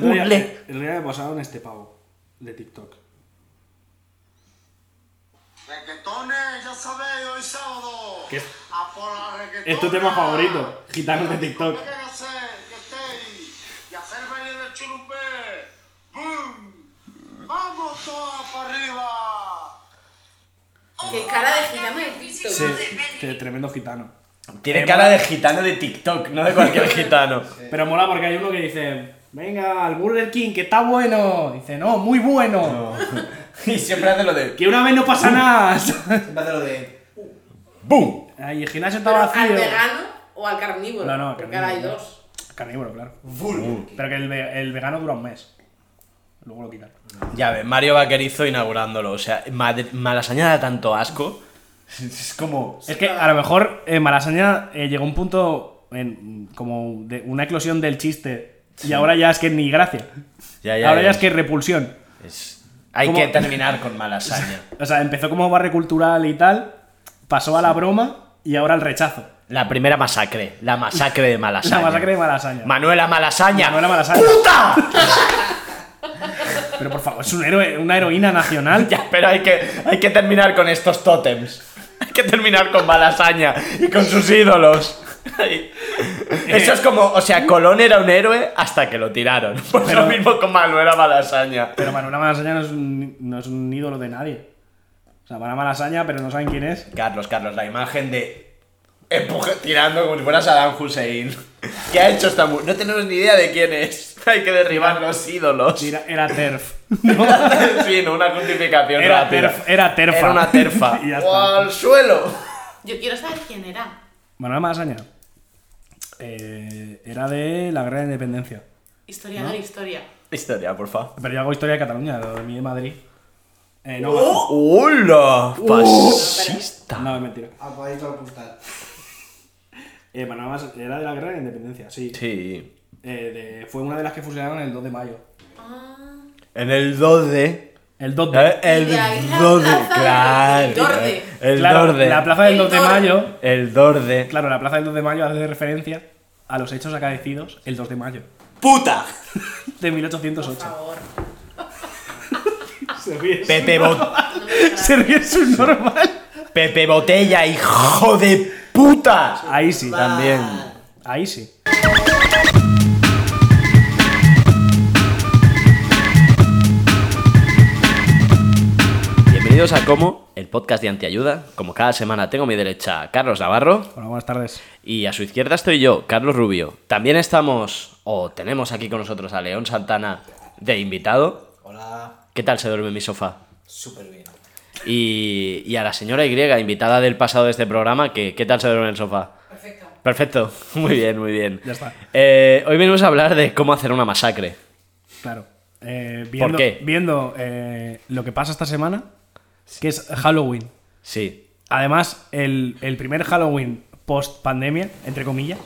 Otro, día, el otro día me pasaron este pavo de TikTok. Requetones, ya sabéis, hoy sábado. ¿Qué es? A por la. Es tu tema favorito, gitanos de TikTok. ¿Qué queréis hacer? ¿Qué estéis? Y hacer baile del churupé. ¡Bum! ¡Vamos todas para arriba! Qué cara de gitano de TikTok. Sí, qué tremendo gitano. Tiene cara de gitano de TikTok, no de cualquier gitano. Pero mola porque hay uno que dice, venga, al Burger King, que está bueno. Dice, no, muy bueno. Y siempre hace lo de. Que una vez no pasa nada. Siempre hace lo de. ¡Bum! Ay, el gimnasio está vacío. al vegano o al carnívoro. No, no, Porque ahora hay carnívoro. dos. Carnívoro, claro. Pero que el, ve- el vegano dura un mes. Luego lo quitan. Ya ves, Mario Vaquerizo inaugurándolo. O sea, Malasaña da tanto asco. Es como. Es que a lo mejor eh, Malasaña eh, llegó a un punto en, como de una eclosión del chiste. Y ahora ya es que ni gracia. Ya, ya, ahora ya es que repulsión. Es- Hay ¿Cómo? que terminar con Malasaña. O sea, empezó como barrio cultural y tal, pasó a la broma y ahora al rechazo. La primera masacre. La masacre de Malasaña. La masacre de Malasaña. Manuela Malasaña. Manuela Malasaña. ¡Puta! Pero por favor, es un héroe, una heroína nacional. Ya, pero hay que, hay que terminar con estos tótems. Hay que terminar con Malasaña y con sus ídolos. Eso es como, o sea, Colón era un héroe hasta que lo tiraron. Pues Pero- lo mismo con Manuela Malasaña. Pero Manuela Malasaña no es, un, no es un ídolo de nadie. O sea, van a Malasaña, pero no saben quién es. Carlos, Carlos, la imagen de empuje- tirando como si fuera Saddam Hussein. ¿Qué ha hecho esta mujer? No tenemos ni idea de quién es. Hay que derribar los ídolos. Era, era TERF. sí, no, una justificación Era, rápida. terf, era terfa. Era una terfa. Y ya o está. al suelo. Yo quiero saber quién era. Manuela Malasaña. eh, era de la guerra de independencia. Historia. Historia, por favor. Pero yo hago historia de Cataluña, lo de mí de Madrid. Eh, no, ¡Hola! Fascista. no, es mentira. Apagáis la postal. Eh, Manuela Malasaña era de la guerra de independencia, sí. Sí. Eh, de- fue una de las que fusilaron el 2 de mayo. En el 2 de. El 2 de... Eh, El la 2 de. Claro. Dorde. El Claro, 2 de. la plaza del El 2 de Dorde. mayo... El 2 de. Claro, la plaza del 2 de mayo hace referencia a los hechos acaecidos el 2 de mayo ¡Puta! de Por 1808. favor. Se ríe, Pepe, Bo- se ríe su normal. Pepe Botella, hijo de puta. Ahí sí. También. Ahí sí. Bienvenidos a Como, el podcast de Antiayuda. Como cada semana tengo a mi derecha a Carlos Navarro Hola, buenas tardes. y a su izquierda estoy yo, Carlos Rubio. También estamos, o tenemos aquí con nosotros a León Santana de invitado. Hola. ¿Qué tal se duerme en mi sofá? Súper bien. Y, y a la señora Y, invitada del pasado de este programa, que, ¿qué tal se duerme en el sofá? Perfecto. Perfecto, muy bien, muy bien. Ya está. Eh, hoy venimos a hablar de cómo hacer una masacre. Claro. Eh, viendo, qué? Viendo eh, lo que pasa esta semana, que es Halloween. Sí. Además, el, el primer Halloween post pandemia, entre comillas.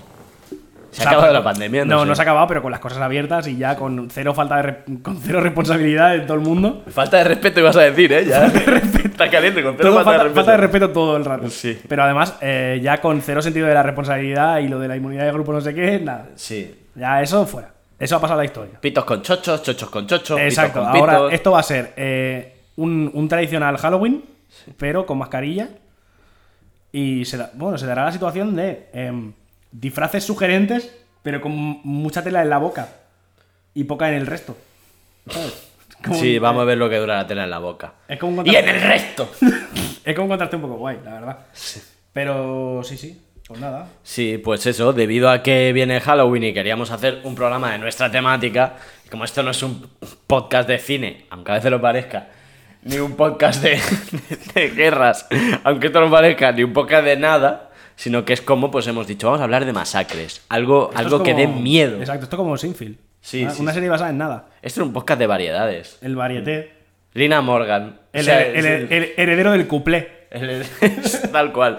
Se ha acabado la pandemia, No, no, no, se ha acabado, pero con las cosas abiertas y ya con cero falta de con cero responsabilidad de todo el mundo. Falta de respeto ibas a decir, ¿eh? Ya. Está caliente con cero Todo falta, falta, de respeto. falta de respeto todo el rato. Sí. Pero además, eh, ya con cero sentido de la responsabilidad y lo de la inmunidad de grupo, no sé qué, nada. Sí. Ya eso fuera. Eso ha pasado la historia. Pitos con chochos, chochos con chochos. Exacto. pitos con Ahora, pitos. esto va a ser eh, un, un tradicional Halloween, pero con mascarilla. Y se, da- bueno, se dará la situación de em, disfraces sugerentes pero con mucha tela en la boca y poca en el resto. Sí, vamos a ver lo que dura la tela en la boca. Es como un Y en el resto. es como un contraste un poco guay, la verdad. Pero sí, sí, pues nada. Sí, pues eso, debido a que viene Halloween y queríamos hacer un programa de nuestra temática, como esto no es un podcast de cine, aunque a veces lo parezca, ni un podcast de, de guerras, aunque esto no parezca, ni un podcast de nada, sino que es como, pues hemos dicho, vamos a hablar de masacres, algo, Esto algo que dé miedo. Exacto, esto como Seinfeld. Sí, Una- sí, Una serie basada en nada. Esto es un podcast de variedades. El varieté. Lina Morgan. El, O sea, el- el heredero del cuplé. Tal cual.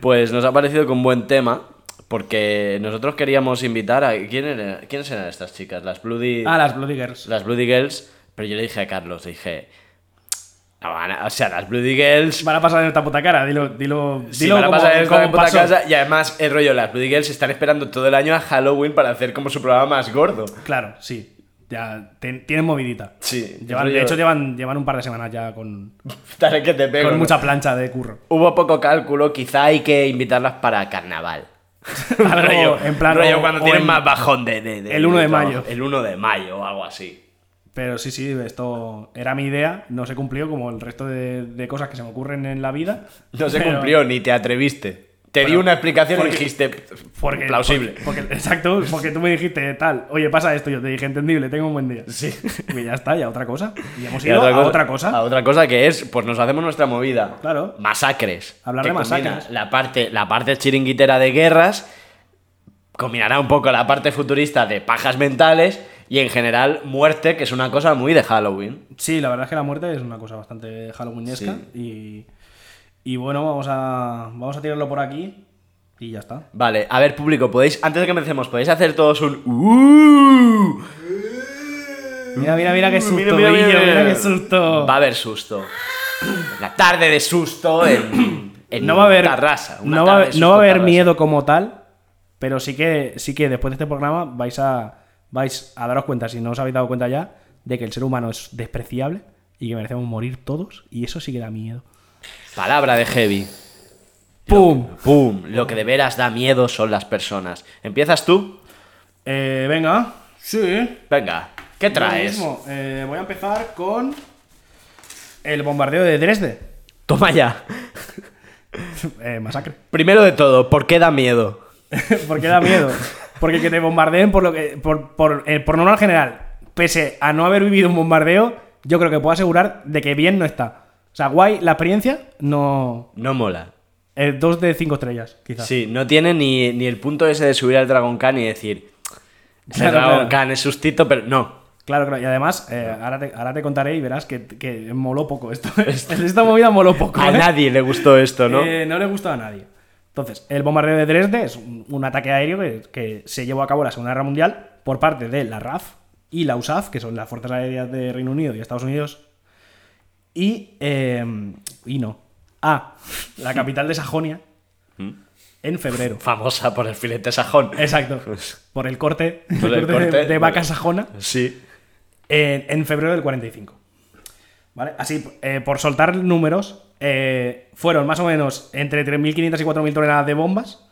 Pues nos ha parecido con buen tema. Porque nosotros queríamos invitar a. ¿quién era- ¿Quiénes eran estas chicas? Las Bloody. Ah, las Bloody Girls. Las Bloody Girls. Pero yo le dije a Carlos, le dije. "No van a- o sea, las Bloody Girls. Van a pasar en esta puta cara, dilo, dilo, Sí, dilo van a como, pasar en esta como puta casa. Y además, el rollo, las Bloody Girls están esperando todo el año a Halloween para hacer como su programa más gordo. Claro, sí. Ya ten- tienen movidita. Sí, Llevan- de hecho, llevan, llevan un par de semanas ya con, Dale que te pego. con mucha plancha de curro. Hubo poco cálculo, quizá hay que invitarlas para carnaval. Rollo, en plan, rollo cuando tienen en- más bajón de, de- de- el 1 de trabajo. mayo. El 1 de mayo o algo así. Pero sí, sí, esto era mi idea, no se cumplió como el resto de, de cosas que se me ocurren en la vida. No se Pero- cumplió, ni te atreviste. Te di una explicación y dijiste Porque, plausible. porque- porque- exacto, porque tú me dijiste tal, oye, pasa esto, yo te dije, entendible, tengo un buen día. Sí. Y ya está, ya otra cosa. Y hemos Y ido a otra cosa. A otra cosa que es, pues nos hacemos nuestra movida. Claro. Masacres. Hablar de masacres. La parte, la parte chiringuitera de guerras combinará un poco la parte futurista de pajas mentales y en general muerte, que es una cosa muy de Halloween. Sí, la verdad es que la muerte es una cosa bastante halloweenesca. Y, y bueno, vamos a, vamos a tirarlo por aquí y ya está. Vale, a ver, público, podéis, antes de que empecemos, podéis hacer todos un uh? Mira, mira, mira qué susto, Mira, mira, mira, mira, qué susto. Va a haber susto. La tarde de susto en, en no va a haber, Tarrasa. no va, no va a haber miedo como tal, pero sí que, sí que después de este programa vais a, vais a daros cuenta, si no os habéis dado cuenta ya, de que el ser humano es despreciable y que merecemos morir todos, y eso sí que da miedo. Palabra de heavy. ¡Pum! ¡Pum! Lo que de veras da miedo son las personas. ¿Empiezas tú? Eh, venga, sí. Venga, ¿qué Yo traes? mismo. Eh, voy a empezar con el bombardeo de Dresde. Toma ya. Eh, masacre. Primero de todo, ¿por qué da miedo? ¿Por qué da miedo? Porque que te bombardeen por lo que. por, por, eh, por norma general, pese a no haber vivido un bombardeo, yo creo que puedo asegurar de que bien no está. O sea, guay, la experiencia, no. No mola. eh, dos de cinco estrellas, quizás. Sí, no tiene ni, ni el punto ese de subir al Dragon Khan y decir. El Claro, Dragon claro. Khan es sustito, pero no. Claro, claro. Y además, eh, ahora, te, ahora te contaré y verás que, que moló poco esto. Esta movida moló poco. A ¿eh? nadie le gustó esto, ¿no? No le gustó a nadie. Entonces, el bombardeo de Dresde es un, un ataque aéreo que, que se llevó a cabo en la Segunda Guerra Mundial por parte de la RAF y la USAF, que son las fuerzas aéreas de Reino Unido y Estados Unidos. Y. eh, y no. A. La capital de Sajonia. ¿Mm? En febrero. Famosa por el filete sajón. Exacto. Por el corte, Por el corte de- corte, de, vale. vaca sajona. Sí. En, en febrero del 45. ¿Vale? Así, eh, por soltar números, eh, fueron más o menos entre 3.500 y 4.000 toneladas de bombas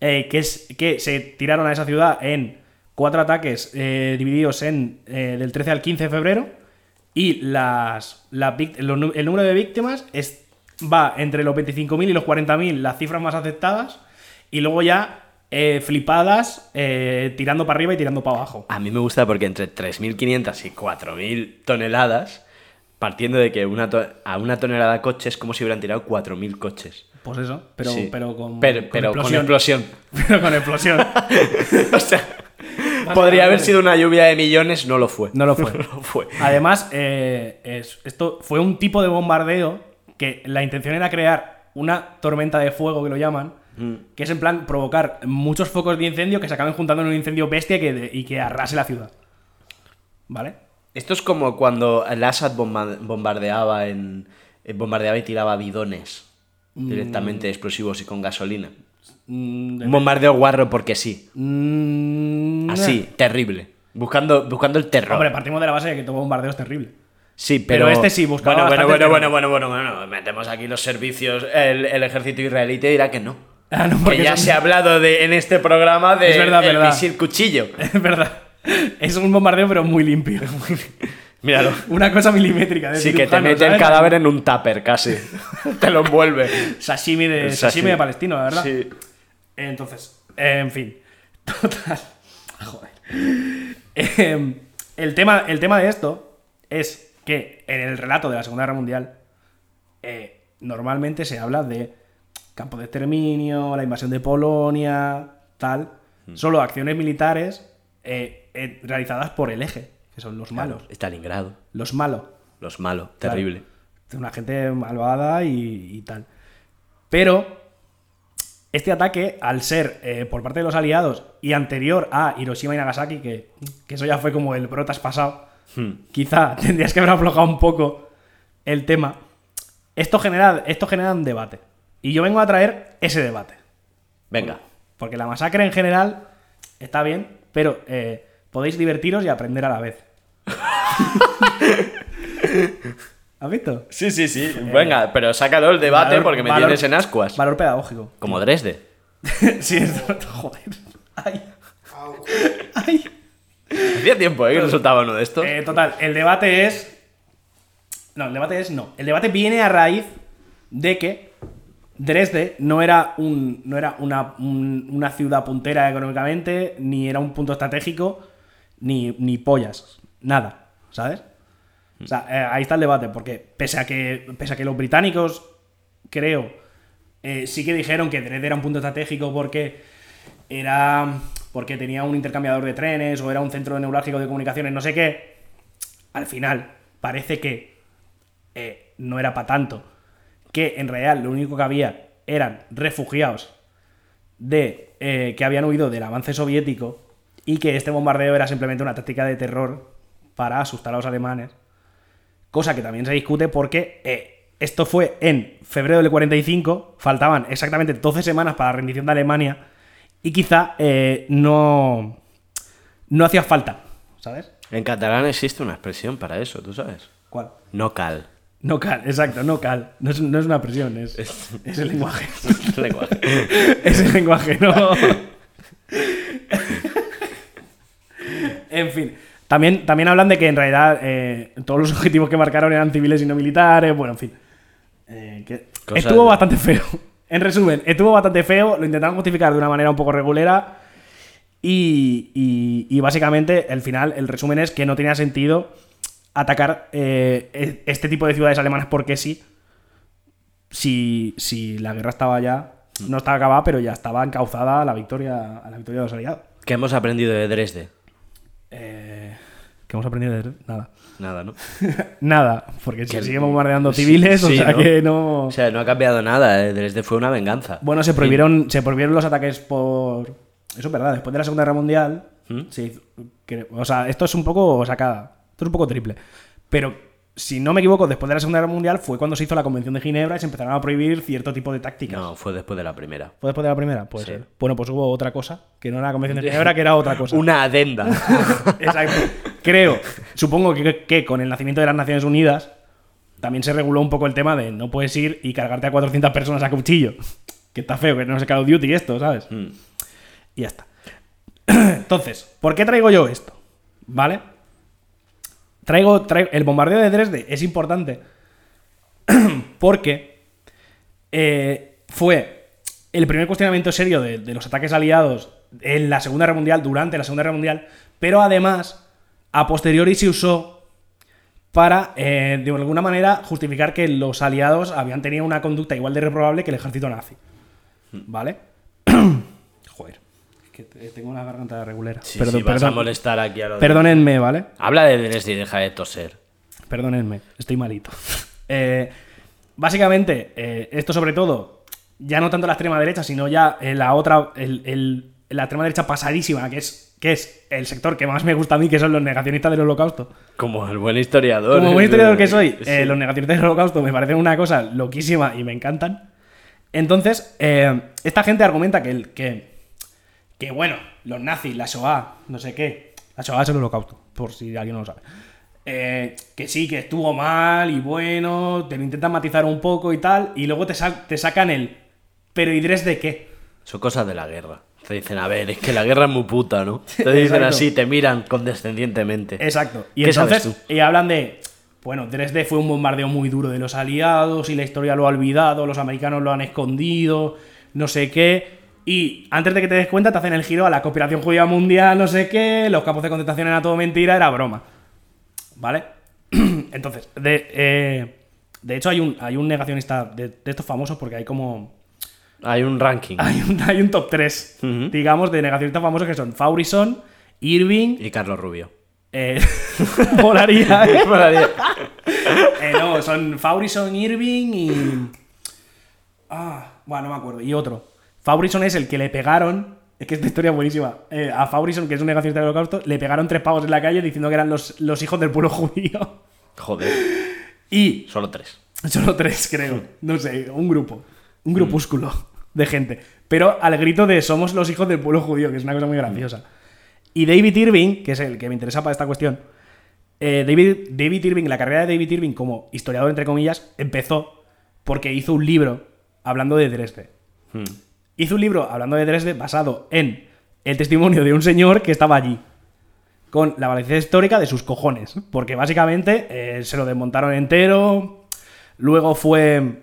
eh, que, se tiraron a esa ciudad en cuatro ataques eh, divididos en del 13 al 15 de febrero y las, el número de víctimas va entre los 25.000 y los 40.000 las cifras más aceptadas y luego ya eh, flipadas tirando para arriba y tirando para abajo. A mí me gusta porque entre 3.500 y 4.000 toneladas, partiendo de que una a una tonelada de coche es como si hubieran tirado 4.000 coches. Pues eso, pero, Sí. pero con, Pero, con pero con explosión. Pero con explosión. o sea, podría haber sido una lluvia de millones, no lo fue. No lo fue. No lo fue. Además, eh, es- esto fue un tipo de bombardeo que la intención era crear una tormenta de fuego, que lo llaman, Mm. que es en plan provocar muchos focos de incendio que se acaben juntando en un incendio bestia que y que arrase la ciudad. ¿Vale? Esto es como cuando el Assad bomba- bombardeaba en eh, bombardeaba y tiraba bidones directamente explosivos y con gasolina. Mm, Un bombardeo guarro porque sí. mm, Así, terrible. Buscando, buscando el terror. Hombre, partimos de la base de que todo bombardeo es terrible. Sí, pero, Pero este sí buscaba Bueno, bueno, bueno, bueno, bueno, bueno, bueno. Metemos aquí los servicios, el, el ejército israelí te dirá que no. Ah, no, Que ya son- se ha hablado de, en este programa de Es verdad, el verdad. misil cuchillo. Es verdad. Es un bombardeo, pero muy limpio. Míralo. Una cosa milimétrica. de Sí, que te mete el cadáver en un tupper casi. te lo envuelve. Sashimi de, sashimi sashimi. de palestino, la verdad. Sí. Entonces, eh, en fin. Total. Joder. Em, el, tema, el tema de esto es que en el relato de la Segunda Guerra Mundial eh, normalmente se habla de campo de exterminio, la invasión de Polonia, tal. Solo acciones militares eh, eh, realizadas por el eje, que son los malos. Stalingrado. Los malos. Los malos. Claro. Terrible. Una gente malvada y, y tal. Pero este ataque, al ser eh, por parte de los aliados y anterior a Hiroshima y Nagasaki, que, que eso ya fue como el brotas pasado, quizá tendrías que haber aflojado un poco el tema. Esto genera, esto genera un debate. Y yo vengo a traer ese debate. Venga. Porque la masacre en general está bien, pero eh, podéis divertiros y aprender a la vez. ¿Has visto? Sí, sí, sí. Venga, pero sácalo el debate Valor- porque me valor- tienes en ascuas. Valor pedagógico. Como Dresde. sí, esto, joder. Ay. Ay. Hacía tiempo, ¿eh? Que no soltaba uno de estos. Eh, total, el debate es. No, el debate es no. El debate viene a raíz de que Dresde no era, un, no era una, un- una ciudad puntera económicamente, ni era un punto estratégico, ni, ni pollas. Nada, ¿sabes? O sea, eh, ahí está el debate, porque pese a que, pese a que los británicos, creo, eh, sí que dijeron que Dresde era un punto estratégico porque era. porque tenía un intercambiador de trenes o era un centro neurálgico de comunicaciones, no sé qué. Al final, parece que eh, no era para tanto. Que en realidad lo único que había eran refugiados de, que habían huido del avance soviético y que este bombardeo era simplemente una táctica de terror para asustar a los alemanes. Cosa que también se discute porque eh, esto fue en febrero del 45, faltaban exactamente 12 semanas para la rendición de Alemania y quizá eh, no, no hacía falta, ¿sabes? En catalán existe una expresión para eso, ¿tú sabes? ¿Cuál? No cal. No cal, exacto, no cal. No es, no es una presión, es, es el lenguaje. Lenguaje. es el lenguaje, no. en fin. También, también hablan de que en realidad eh, todos los objetivos que marcaron eran civiles y no militares. Bueno, en fin. Eh, que estuvo de- bastante feo. En resumen, estuvo bastante feo. Lo intentaron justificar de una manera un poco regulera. Y, y- y básicamente, el final, el resumen es que no tenía sentido atacar eh, e- este tipo de ciudades alemanas porque sí. Si, si la guerra estaba ya. No estaba acabada, pero ya estaba encauzada a la victoria, a la victoria de los aliados. ¿Qué hemos aprendido de Dresde? Eh, ¿Qué hemos aprendido de nada? Nada, ¿no? Nada, porque se Que- sigue bombardeando civiles, o Sí, sea ¿no? que no. O sea, no ha cambiado nada. eh, Dresde fue una venganza. Bueno, se prohibieron, se prohibieron los ataques por. Eso es verdad, después de la Segunda Guerra Mundial. ¿Mm? que- o sea, esto es un poco sacada. Esto es un poco triple. Pero, si no me equivoco, después de la Segunda Guerra Mundial fue cuando se hizo la Convención de Ginebra y se empezaron a prohibir cierto tipo de tácticas. No, fue después de la primera. ¿Fue después de la primera? Puede Sí. ser. Bueno, pues hubo otra cosa, que no era la Convención de Ginebra, que era otra cosa. Una adenda. Exacto. Creo, supongo que, que con el nacimiento de las Naciones Unidas también se reguló un poco el tema de no puedes ir y cargarte a 400 personas a cuchillo. Que está feo, que no es Call of Duty esto, ¿sabes? Mm. Y ya está. Entonces, ¿por qué traigo yo esto? ¿Vale? Traigo, traigo- el bombardeo de Dresde es importante porque eh, fue el primer cuestionamiento serio de, de los ataques aliados en la Segunda Guerra Mundial, durante la Segunda Guerra Mundial, pero además, a posteriori se usó para, eh, de alguna manera, justificar que los aliados habían tenido una conducta igual de reprobable que el ejército nazi. ¿Vale? Joder, que te- tengo la garganta regulera. Sí, Perdón, sí, vas a molestar aquí a los Perdónenme, ¿vale? Habla de Dresde y deja de toser. Perdónenme, estoy malito. Eh, básicamente, eh, esto sobre todo, ya no tanto la extrema derecha, sino ya eh, la otra, el- el- la extrema derecha pasadísima, que es, que es el sector que más me gusta a mí, que son los negacionistas del holocausto. Como el buen historiador. Como buen historiador que soy, Sí. eh, los negacionistas del holocausto me parecen una cosa loquísima y me encantan. Entonces, eh, esta gente argumenta que, el, que, que, bueno, los nazis, la Shoah, no sé qué. La Shoah es el holocausto, por si alguien no lo sabe. Eh, que sí, que estuvo mal y bueno, te lo intentan matizar un poco y tal, y luego te, te sacan el. Pero ¿y Dresde qué? Son cosas de la guerra. Te dicen, a ver, es que la guerra es muy puta, ¿no? Te dicen así, te miran condescendientemente. Exacto. Y ¿Qué sabes entonces y hablan de. Bueno, Dresde fue un bombardeo muy duro de los aliados y la historia lo ha olvidado, los americanos lo han escondido, no sé qué. Y antes de que te des cuenta, te hacen el giro a la conspiración judía mundial, no sé qué, los campos de concentración era todo mentira, era broma. ¿Vale? Entonces, de, eh, de hecho, hay un, hay un negacionista de, de estos famosos porque hay como. Hay un ranking. Hay un, hay un top 3, Ujú. digamos, de negacionistas famosos que son Faurison, Irving, Y Carlos Rubio. eh, ¿eh? Molaría. Eh, no, son Faurison, Irving y. Ah, bueno, no me acuerdo. Y otro. Faurison es el que le pegaron. Es que esta historia es buenísima. Eh, a Faurison, que es un negacionista del holocausto, le pegaron tres pavos en la calle diciendo que eran los, los hijos del pueblo judío. Joder, Y. solo tres. Solo tres, creo. No sé, un grupo. Un grupúsculo de gente. Pero al grito de somos los hijos del pueblo judío, que es una cosa muy graciosa. Y David Irving, que es el que me interesa para esta cuestión, eh, David, David Irving, la carrera de David Irving como historiador, entre comillas, empezó porque hizo un libro hablando de Dresde. Hmm. Hizo un libro hablando de Dresde basado en el testimonio de un señor que estaba allí. Con la valencia histórica de sus cojones. Porque básicamente eh, se lo desmontaron entero. Luego fue.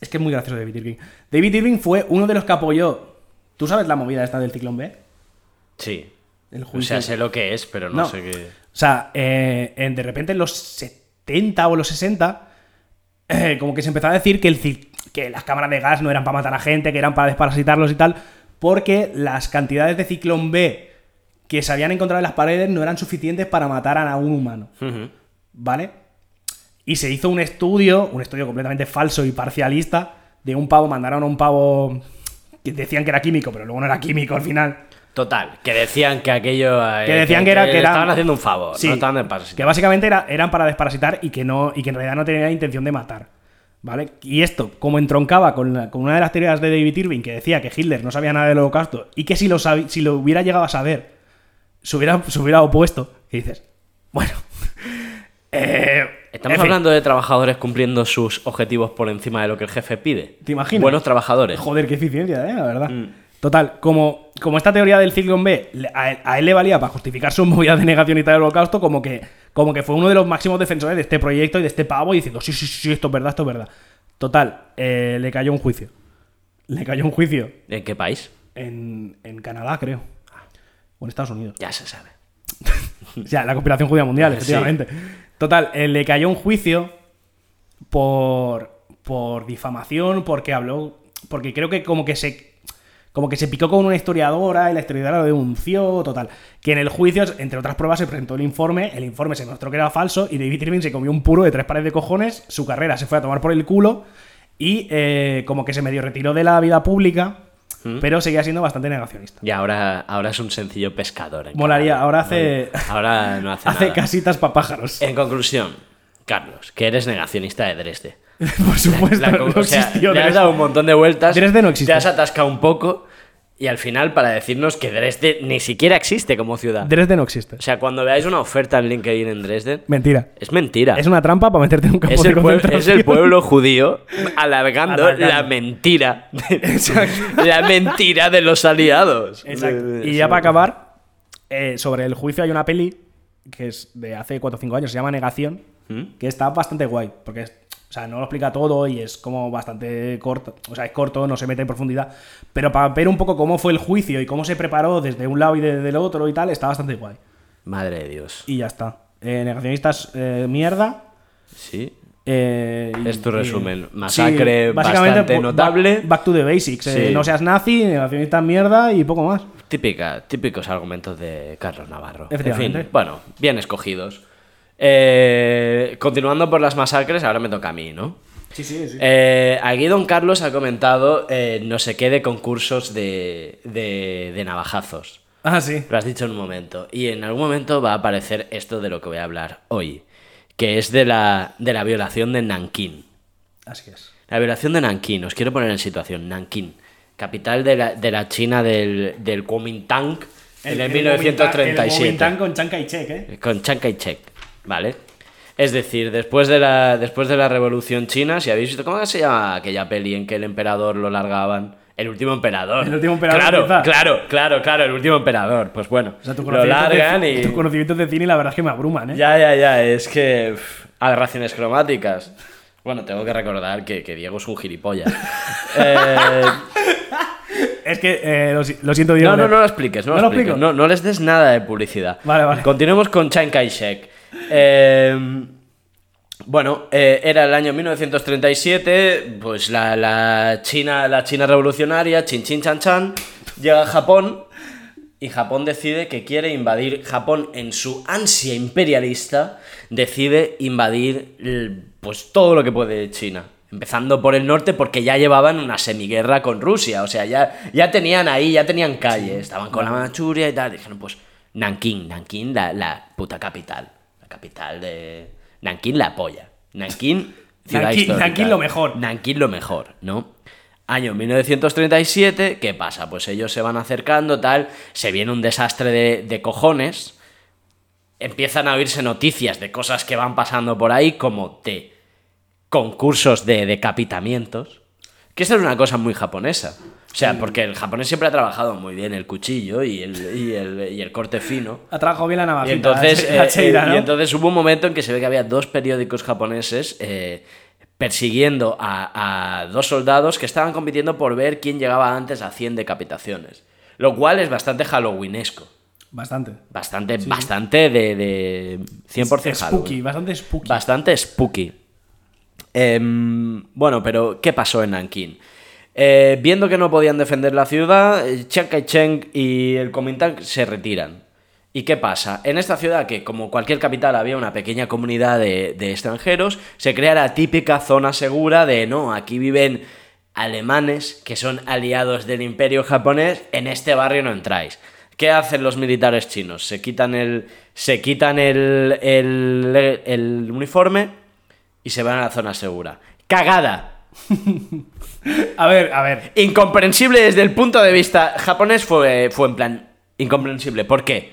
Es que es muy gracioso David Irving. David Irving fue uno de los que apoyó. ¿Tú sabes la movida esta del ciclón B? Sí. El O sea, sé lo que es, pero no, No. sé qué. O sea, eh, en- de repente en los 70 o los 60, eh, como que se empezó a decir que, el, que las cámaras de gas no eran para matar a gente, que eran para desparasitarlos y tal, porque las cantidades de ciclón B que se habían encontrado en las paredes no eran suficientes para matar a un humano. ¿Vale? Y se hizo un estudio, un estudio completamente falso y parcialista, de un pavo, mandaron a un pavo que decían que era químico, pero luego no era químico al final. Total, que decían que aquello. eh, Que decían que era- que Estaban haciendo un favor, Sí, no estaban que básicamente era- eran para desparasitar y que, no, y que en realidad no tenían intención de matar. ¿Vale? Y esto, como entroncaba con, la- con una de las teorías de David Irving que decía que Hitler no sabía nada del holocausto y que si lo, si lo hubiera llegado a saber, se hubiera, se hubiera opuesto. Y dices, bueno. eh, Estamos hablando de trabajadores cumpliendo sus objetivos por encima de lo que el jefe pide. ¿Te imaginas? Buenos trabajadores. Joder, qué eficiencia, ¿eh? La verdad. Mm. Total, como, como esta teoría del ciclón B a él, a él le valía para justificar su movida de negacionista del holocausto, como que, como que fue uno de los máximos defensores de este proyecto y de este pavo, y diciendo, sí, sí, sí, esto es verdad, esto es verdad. Total, eh, le cayó un juicio. Le cayó un juicio ¿En qué país? en, en Canadá, creo. O en Estados Unidos. Ya se sabe. O sea, la conspiración judía mundial, Sí. efectivamente. Total, eh, le cayó un juicio por, por difamación, porque habló. Porque creo que como que se. Como que se picó con una historiadora y la historiadora lo denunció, total. Que en el juicio, entre otras pruebas, se presentó el informe, el informe se mostró que era falso y David Irving se comió un puro de tres pares de cojones, su carrera se fue a tomar por el culo y eh, como que se medio retiró de la vida pública, pero seguía siendo bastante negacionista. Y ahora, ahora es un sencillo pescador. en Molaría, ahora hace- Ahora no hace, Hace nada. casitas para pájaros. En conclusión, Carlos, que eres negacionista de Dresde. Por supuesto, La- no o sea, existió le has Dresde. dado un montón de vueltas. Dresde no existe. Te has atascado un poco. Y al final, para decirnos que Dresde ni siquiera existe como ciudad. Dresde no existe. O sea, cuando veáis una oferta en LinkedIn en Dresden, Mentira. es mentira. Es una trampa para meterte en un campo Es de el, es el pueblo judío alargando, Alargando. la mentira. de- la mentira de los aliados. Exacto. Y ya para acabar, eh, sobre el juicio hay una peli que es de hace 4 o 5 años, se llama Negación, ¿Mm? que está bastante guay, porque o sea, no lo explica todo y es como bastante corto, o sea, es corto, no se mete en profundidad, pero para ver un poco cómo fue el juicio y cómo se preparó desde un lado y desde el otro y tal, está bastante guay. Madre de Dios. Y ya está. Eh, negacionistas, eh, mierda. Sí. Eh, Es tu resumen. Masacre Sí, básicamente, bastante notable. Back, to the basics. eh, Sí. no seas nazi, negacionista mierda y poco más. Típica, típicos argumentos de Carlos Navarro. En fin, bueno, bien escogidos. Eh, continuando por las masacres, ahora me toca a mí, ¿no? Sí, sí, sí. Eh, aquí Don Carlos ha comentado eh, no sé qué de concursos de, de, de navajazos. Ah, sí. Lo has dicho en un momento. Y en algún momento va a aparecer esto de lo que voy a hablar hoy, que es de la, de la violación de Nankín. Así es. La violación de Nankín, os quiero poner en situación. Nankín, capital de la, de la China del, del Kuomintang en el, 1937. El Kuomintang con Chiang Kai-shek, ¿eh? Con Chiang Kai-shek, ¿vale? Es decir, después de, la, después de la Revolución China, si habéis visto, ¿cómo se llama aquella peli en que el emperador lo largaban El último emperador. El último emperador, Claro, quizá. claro, claro, claro, el último emperador. Pues bueno, O sea, tu lo largan de, y. tus conocimientos de cine, la verdad es que me abruman, ¿eh? Ya, ya, ya, es que. uf, aberraciones cromáticas. Bueno, tengo que recordar que, que Diego es un gilipollas. Eh, Es que, eh, lo, si- lo siento, Diego. no, no, no lo expliques, no, ¿No lo expliques. No, no les des nada de publicidad. Vale, vale. Continuemos con Chiang Kai-shek. Eh, bueno, eh, era el año 1937, pues la, la China, la China revolucionaria, Chin Chin Chan Chan, llega a Japón y Japón decide que quiere invadir Japón en su ansia imperialista, decide invadir pues todo lo que puede de China. Empezando por el norte porque ya llevaban una semiguerra con Rusia, o sea, ya, ya tenían ahí, ya tenían calle, estaban con la Manchuria y tal, dijeron pues Nanking, Nanking la, la puta capital, capital de... Nanking la polla, Nanking ciudad Nankín- histórica. Nankín lo mejor. Nankín lo mejor, ¿no? Año 1937, ¿qué pasa? Pues ellos se van acercando, tal, se viene un desastre de, de cojones, empiezan a oírse noticias de cosas que van pasando por ahí, como de concursos de decapitamientos, que eso es una cosa muy japonesa. O sea, porque el japonés siempre ha trabajado muy bien el cuchillo y el, y el, y el corte fino. Ha trabajado bien la Y navajita. entonces, la eh, cheira, eh, ¿no? y entonces hubo un momento en que se ve que había dos periódicos japoneses eh, persiguiendo a, a dos soldados que estaban compitiendo por ver quién llegaba antes a 100 decapitaciones. Lo cual es bastante halloweenesco. Bastante. Bastante, bastante de, de 100% spooky, Halloween. bastante spooky. Bastante spooky. Em, bueno, pero ¿qué pasó en Nankín? Eh, viendo que no podían defender la ciudad, eh, Chiang Kai-shek y el Kuomintang se retiran. ¿Y qué pasa? En esta ciudad, que como cualquier capital había una pequeña comunidad de, extranjeros, se crea la típica zona segura de, no, aquí viven alemanes que son aliados del imperio japonés, en este barrio no entráis. ¿Qué hacen los militares chinos? Se quitan el, se quitan el, el uniforme y se van a la zona segura. ¡Cagada! A ver, a ver. Incomprensible desde el punto de vista japonés fue, fue en plan incomprensible. ¿Por qué?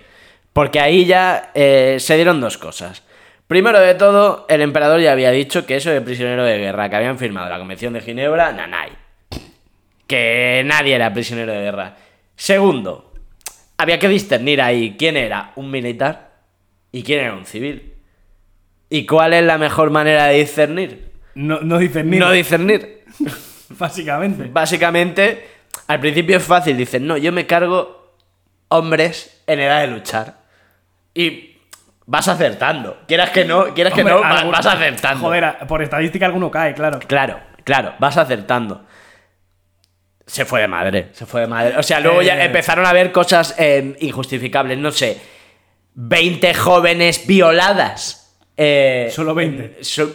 Porque ahí ya eh, se dieron dos cosas. Primero de todo, el emperador ya había dicho que eso de prisionero de guerra, que habían firmado la Convención de Ginebra, nanay. Que nadie era prisionero de guerra. Segundo, había que discernir ahí quién era un militar y quién era un civil. ¿Y cuál es la mejor manera de discernir? No, no dicen ni. No discernir. Básicamente. Básicamente, al principio es fácil, dicen, no, yo me cargo hombres en edad de luchar. Y vas acertando. Quieras que no, quieras que no, algún- vas acertando. Joder, por estadística alguno cae, claro. Claro, claro, vas acertando. Se fue de madre, se fue de madre. O sea, luego ya Eh. empezaron a ver cosas eh, injustificables, no sé. 20 jóvenes violadas. eh, Solo 20. En, so-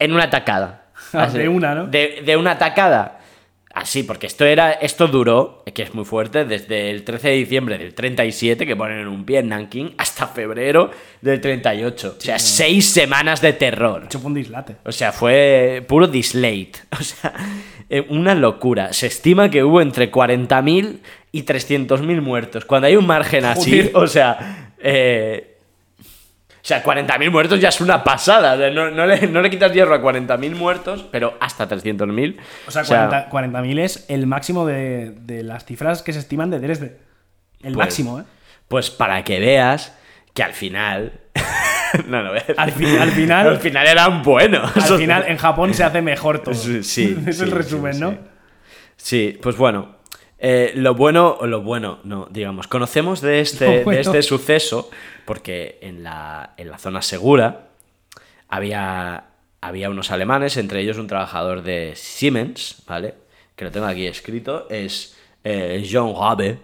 en una atacada. De una, ¿no? De, de una atacada. Así, porque esto era, esto duró, que es muy fuerte, desde el 13 de diciembre del 37, que ponen un pie en Nanking, hasta febrero del 38. O sea, seis semanas de terror. Hecho fue un dislate. O sea, fue puro dislate. O sea, eh, una locura. Se estima que hubo entre 40.000 y 300.000 muertos. Cuando hay un margen así, Joder. o sea... eh, o sea, 40.000 muertos ya es una pasada. O sea, no, no le, no le quitas hierro a 40.000 muertos, pero hasta 300.000. O sea, 40 40.000 es el máximo de, de las cifras que se estiman de Dresde. El Pues- máximo, ¿eh? Pues para que veas que al final... no, no, Al, fin- al final, al final eran buenos. al final en Japón se hace mejor todo. Sí, sí, es el resumen, sí, ¿no? Sí, pues bueno. Eh, lo bueno, o lo bueno, no, digamos, conocemos de este, de este suceso porque en la, en la zona segura había, había unos alemanes, entre ellos un trabajador de Siemens, ¿vale? Que lo tengo aquí escrito, es eh, John Rabe,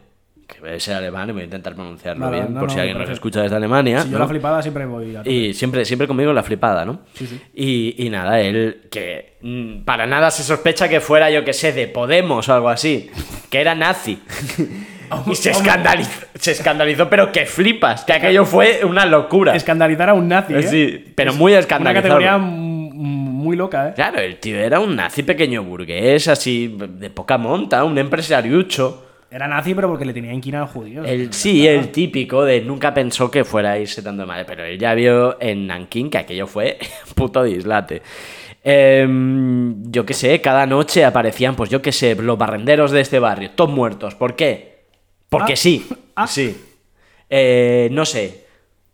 que ser alemán y voy a intentar pronunciarlo bien, no, por no, si alguien nos escucha desde Alemania. Si yo la flipada siempre voy a... Y siempre, siempre conmigo la flipada, ¿no? Sí, sí. Y, y nada, él que mm, para nada se sospecha que fuera, yo que sé, de Podemos o algo así, que era nazi. y se escandalizó, se escandalizó, pero que flipas, que aquello fue una locura. Escandalizar a un nazi, ¿eh? Sí, pero muy Una escandalizado. categoría mm, muy loca, ¿eh? Claro, el tío era un nazi pequeño burgués, así, de poca monta, un empresariucho. Era nazi, pero porque le tenía inquina a los judíos. El, sí, el típico de nunca pensó que fuera a irse tanto mal, pero él ya vio en Nankín que aquello fue puto dislate. Em, yo qué sé, cada noche aparecían, pues yo qué sé, los barrenderos de este barrio, todos muertos. ¿Por qué? Porque Ah. sí. Ah. Sí. Eh, no sé.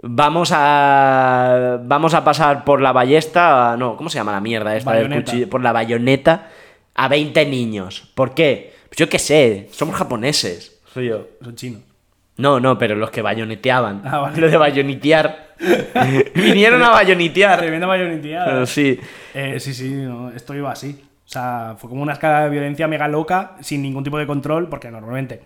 Vamos a. Vamos a pasar por la ballesta. No, ¿cómo se llama la mierda esta del cuchillo? Por la bayoneta a 20 niños. ¿Por qué? Pues yo qué sé, somos japoneses. Soy yo. Son chinos. No, no, pero los que bayoneteaban. Ah, vale. Lo de bayonitear. Vinieron a bayonitear. Tremenda sí. Eh, sí, sí, no, esto iba así. O sea, fue como una escala de violencia mega loca, sin ningún tipo de control, porque normalmente,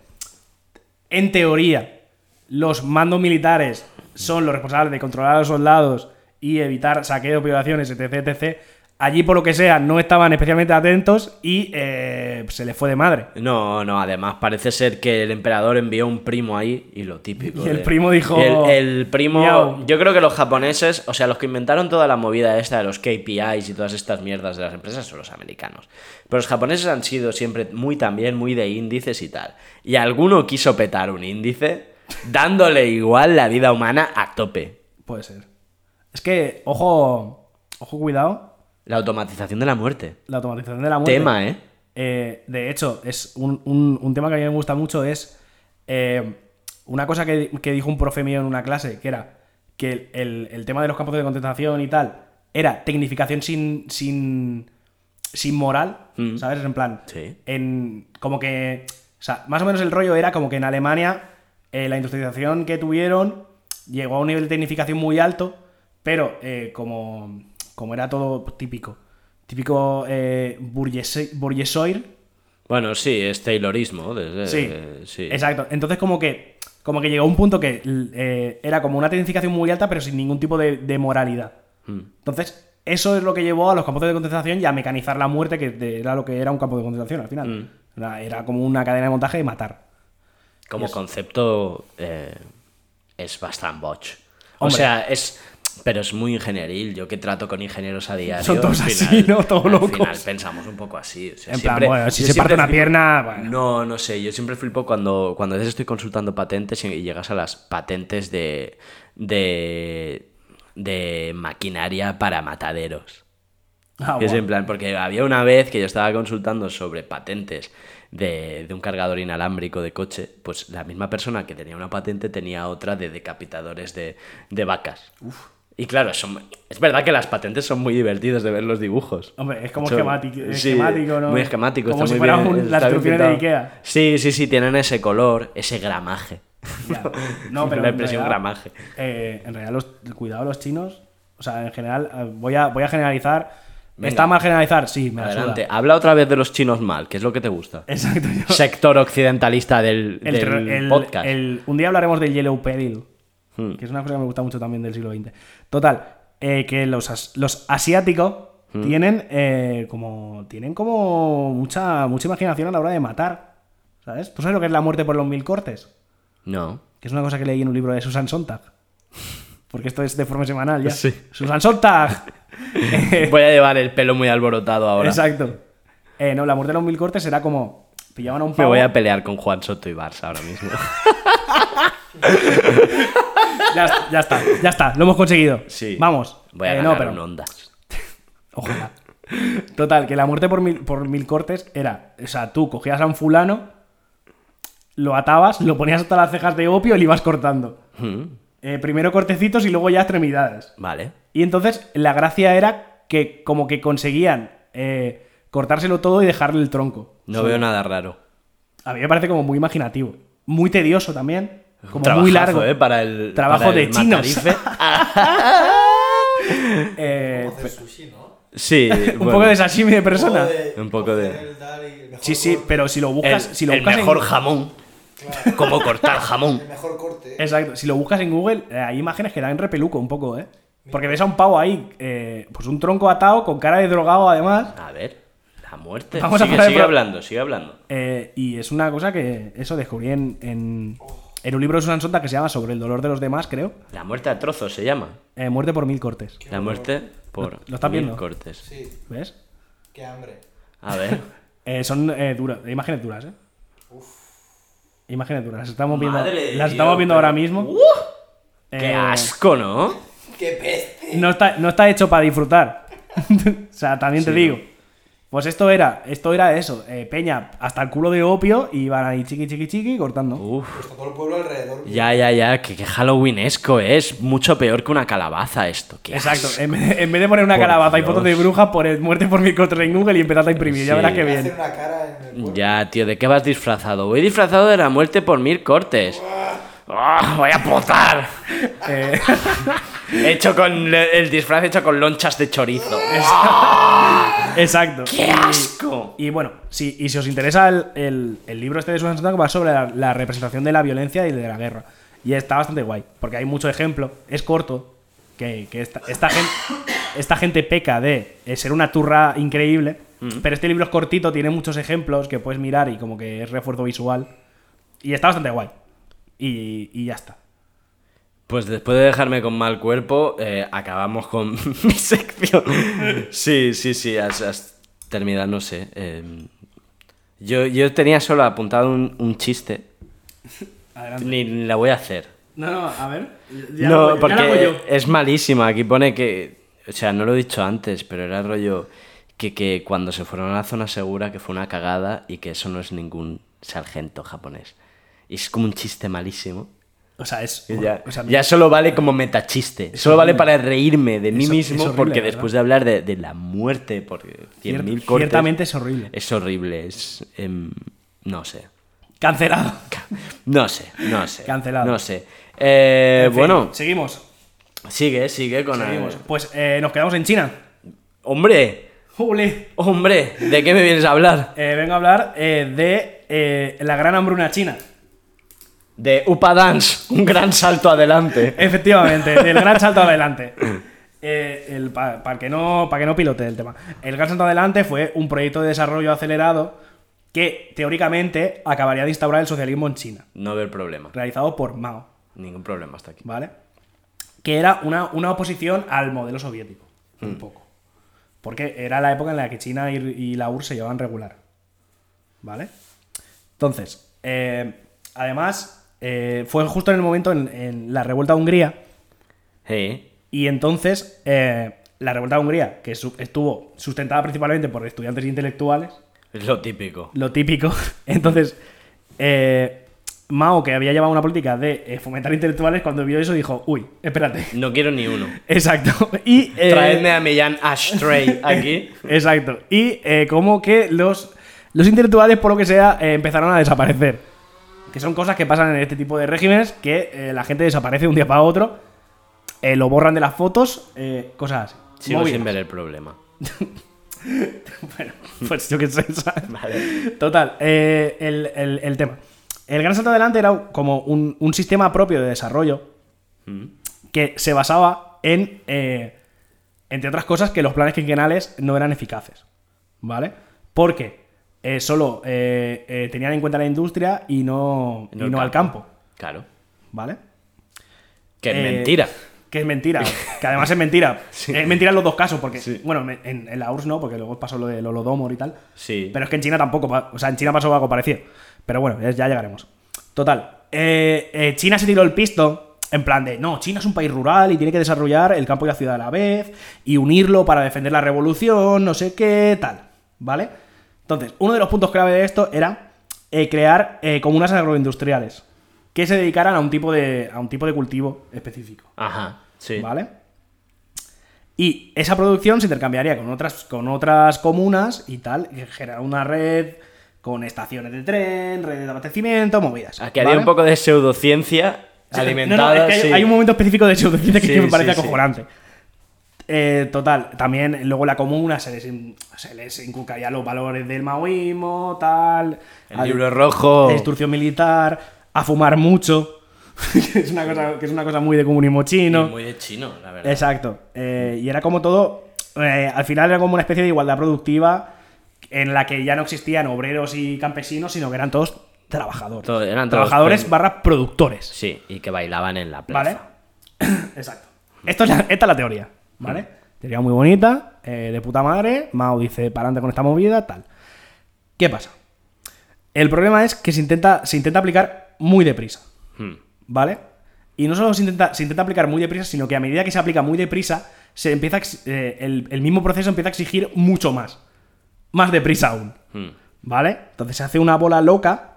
en teoría, los mandos militares son los responsables de controlar a los soldados y evitar saqueos, violaciones, etc, etc. Allí, por lo que sea, no estaban especialmente atentos y eh, se les fue de madre. No, no, además parece ser que el emperador envió un primo ahí y lo típico. Y el de- primo dijo, El, el primo. "Miau". Yo creo que los japoneses, o sea, los que inventaron toda la movida esta de los KPIs y todas estas mierdas de las empresas son los americanos. Pero los japoneses han sido siempre muy también, muy de índices y tal. Y alguno quiso petar un índice dándole igual la vida humana a tope. Puede ser. Es que, ojo, ojo, cuidado, La automatización de la muerte. la automatización de la muerte. Tema, ¿eh? Eh, de hecho, es un, un- un tema que a mí me gusta mucho es eh, una cosa que, que dijo un profe mío en una clase, que era que el, el tema de los campos de concentración y tal era tecnificación sin, sin, sin moral, Mm. ¿sabes? En plan, Sí. en, como que, o sea, más o menos el rollo era como que en Alemania eh, la industrialización que tuvieron llegó a un nivel de tecnificación muy alto, pero eh, como, como era todo típico, típico eh, burguesoir, Bueno, sí, es Taylorismo. desde- Sí, eh, sí. exacto. Entonces como que como que llegó un punto que eh, era como una tecnificación muy alta pero sin ningún tipo de, de moralidad. Mm. Entonces eso es lo que llevó a los campos de concentración y a mecanizar la muerte que era lo que era un campo de concentración al final. Mm. Era, era como una cadena de montaje de matar. Como concepto eh, es bastante boch. O sea, es. Pero es muy ingenieril. Yo que trato con ingenieros a diario. Son todos al así, ¿no? Todos al locos. final pensamos un poco así. o sea, En plan, bueno, si se parte una flipo- pierna, bueno. No, no sé. Yo siempre flipo cuando, cuando a veces estoy consultando patentes y llegas a las patentes de. de. de maquinaria para mataderos. Ah, Que es en plan, porque había una vez que yo estaba consultando sobre patentes de, de un cargador inalámbrico de coche, pues la misma persona que tenía una patente tenía otra de decapitadores de, de vacas. Y claro, son- es verdad que las patentes son muy divertidas de ver los dibujos. Hombre, es como Son- esquemático, sí, esquemático, ¿no? Muy esquemático. Como está si muy fuera bien- un- las instrucciones de. Ikea. Sí, sí, sí, tienen ese color, ese gramaje. Ya. No, pero La en impresión realidad, gramaje. eh, en realidad, los, cuidado los chinos. O sea, en general, eh, voy a, voy a generalizar. Venga. ¿Está mal generalizar? Sí, me. Adelante, habla otra vez de los chinos mal, que es lo que te gusta. Exacto. yo- Sector occidentalista del, el, del terror- el- podcast. el- un día hablaremos del Yellow Peril, Hmm. que es una cosa que me gusta mucho también del siglo XX. Total, eh, que los, as- los asiáticos Hmm. tienen eh, como tienen como mucha mucha imaginación a la hora de matar. ¿Sabes? ¿Tú sabes lo que es la muerte por los mil cortes? No. Que es una cosa que leí en un libro de Susan Sontag. Porque esto es de forma semanal ya. Sí. Susan Sontag. Voy a llevar el pelo muy alborotado ahora. Exacto. Eh, no, la muerte de los mil cortes era como pillaban a un Me pavo. voy a pelear con Juan Soto y Barça ahora mismo. ya, está, ya está, ya está, lo hemos conseguido. Sí. Vamos. Voy a Eh, ganar no, pero un Ondas. Ojalá. Total, que la muerte por mil, por mil cortes era, o sea, tú cogías a un fulano, lo atabas, lo ponías hasta las cejas de opio y le ibas cortando. Mm, Eh, primero cortecitos y luego ya extremidades. Vale. Y entonces la gracia era que como que conseguían eh, cortárselo todo y dejarle el tronco. No veo nada raro. A mí me parece como muy imaginativo. Muy tedioso también. Como Trabajazo, muy largo. ¿eh? Para el. Trabajo para de el chinos. Eh, Hacer sushi, ¿no? Sí. un bueno, poco de sashimi de persona. Un poco de- el Sí, sí, pero si lo buscas, el, si lo el buscas en- mejor jamón. Cómo cortar jamón. El mejor corte. Exacto. Si lo buscas en Google, eh, hay imágenes que dan repeluco un poco, ¿eh? Porque ves a un pavo ahí, eh, pues un tronco atado, con cara de drogado además. A ver. La muerte. Vamos a sigue de sigue hablando, sigue hablando. eh, y es una cosa que eso descubrí en, en, en un libro de Susan Sontag que se llama Sobre el dolor de los demás, creo. La muerte a trozos se llama. Eh, muerte por mil cortes. La muerte por ¿Lo estás mil viendo? cortes. Sí, ¿Ves? qué hambre. A ver. Eh, son eh, duras, imágenes duras, ¿eh? Las estamos viendo, Madre de las Dios, estamos viendo pero- ahora mismo. ¡Uh! ¡Qué asco, ¿no? ¡Qué peste! no está, no está hecho para disfrutar. o sea, también te digo. Pues esto era, esto era eso, eh, peña hasta el culo de opio y iban ahí chiqui chiqui chiqui cortando. Uf. Pues todo el pueblo alrededor. Ya, ya, ya, que, que Halloweenesco es mucho peor que una calabaza esto. Qué Exacto, asco. en vez, de, en vez de poner una Por calabaza y fotos de brujas, poner muerte por mi contra en Google y empezar a imprimir. Ya Sí. verás que Hacer bien. una cara en el pueblo. Ya, tío, ¿de qué vas disfrazado? Voy disfrazado de la muerte por mil cortes. ¡Ah, voy a potar. Eh, Hecho con el disfraz hecho con lonchas de chorizo. exacto. ¡Qué asco! Y bueno, si, y si os interesa el, el- el libro este de Susan Sontag va sobre la, la representación de la violencia y de la guerra. Y está bastante guay, porque hay mucho ejemplo, es corto, que, que esta, esta, gente, esta gente peca de eh, ser una turra increíble, pero este libro es cortito, tiene muchos ejemplos que puedes mirar y como que es refuerzo visual. Y está bastante guay. Y, y ya está. Pues después de dejarme con mal cuerpo, eh, acabamos con mi sección. Sí, sí, sí, has, has terminado, no sé. eh, yo, yo tenía solo apuntado un, un chiste, Adelante. ni, ni la voy a hacer. No, no, a ver. no, porque es malísima. Aquí pone que. O sea, no lo he dicho antes, pero era rollo que, que cuando se fueron a la zona segura que fue una cagada y que eso no es ningún sargento japonés. Y es como un chiste malísimo. O sea, es. Ya, o sea, ya solo vale como metachiste. Solo vale para reírme de mí mismo horrible, porque ¿verdad? después de hablar de, de la muerte por 100.000 cier- cortes... Ciertamente es horrible. Es horrible, es... em, no sé. Cancelado. No sé, no sé. Cancelado. No sé. Eh, En fin, bueno, Seguimos. sigue, sigue con... el- Seguimos. Pues eh, nos quedamos en China. Hombre, ¡Jule! hombre, ¿de qué me vienes a hablar? Eh, vengo a hablar eh, de la gran hambruna china. De Upa Dance, un gran salto adelante. Efectivamente, el gran salto adelante. Eh, el, para que no, para que no pilote el tema. El gran salto adelante fue un proyecto de desarrollo acelerado que teóricamente acabaría de instaurar el socialismo en China, No veo el problema. realizado por Mao, Ningún problema hasta aquí. ¿vale? Que era una, una oposición al modelo soviético, un poco. Porque era la época en la que China y, y la URSS se llevaban regular. ¿Vale? Entonces, eh, además, eh, fue justo en el momento en, en la revuelta de Hungría. Sí. Y entonces, eh, la revuelta de Hungría, que su- estuvo sustentada principalmente por estudiantes intelectuales, Es lo típico. lo típico. Entonces, eh, Mao, que había llevado una política de fomentar intelectuales, cuando vio eso dijo, uy, espérate. No quiero ni uno. Exacto. Y, Traedme a Millán Ashtray aquí. Exacto. Y como que los, los intelectuales, por lo que sea, empezaron a desaparecer. Que son cosas que pasan en este tipo de regímenes, que eh, la gente desaparece de un día para otro, eh, lo borran de las fotos, eh, cosas así. Sigo sin ver el problema. Bueno, pues yo qué sé, ¿sabes? Total, eh, el, el- el tema. El gran salto adelante era como un, un sistema propio de desarrollo que se basaba en, entre otras cosas, que los planes quinquenales no eran eficaces. ¿Vale? Porque eh, solo eh, eh, tenían en cuenta la industria y no, y no, al campo. Claro. ¿Vale? Que es mentira. Que es mentira. que además es mentira. Es mentira en los dos casos, porque, bueno, me- en, en la URSS no, porque luego pasó lo del Holodomor y tal. Sí. Pero es que en China tampoco. O sea, en China pasó algo parecido. Pero bueno, ya llegaremos. Total. China se tiró el pisto. En plan de, no, China es un país rural y tiene que desarrollar el campo y la ciudad a la vez y unirlo para defender la revolución, no sé qué, tal. ¿Vale? Entonces, uno de los puntos clave de esto era eh, crear eh, comunas agroindustriales que se dedicaran a un tipo de, a un tipo de cultivo específico. Ajá. Sí. ¿Vale? Y esa producción se intercambiaría con otras, con otras comunas y tal, y generar una red con estaciones de tren, red de abastecimiento, movidas. Aquí ¿vale? un poco de pseudociencia Sí, alimentada. no, no, es que hay, sí. hay un momento específico de pseudociencia que, Sí, que me parece acojonante. Eh, total, también luego la comuna se les, se les inculcaría los valores del maoísmo, tal. El libro rojo. a instrucción militar, a fumar mucho, que, es una cosa, que es una cosa muy de comunismo Y chino. muy de chino, la verdad. Exacto. Eh, y era como todo. eh, al final era como una especie de igualdad productiva en la que ya no existían obreros y campesinos, sino que eran todos trabajadores. Todo- eran trabajadores barra productores. Sí, y que bailaban en la plaza. ¿Vale? Exacto. Esto es la- esta es la teoría, ¿vale? Teoría muy bonita, eh, de puta madre. Mao dice, para adelante con esta movida, tal. ¿Qué pasa? El problema es que se intenta, se intenta aplicar muy deprisa. Hmm. ¿Vale? Y no solo se intenta, se intenta aplicar muy deprisa, sino que a medida que se aplica muy deprisa, se empieza a eh, el, el mismo proceso empieza a exigir mucho más. Más deprisa aún. Hmm. ¿Vale? Entonces se hace una bola loca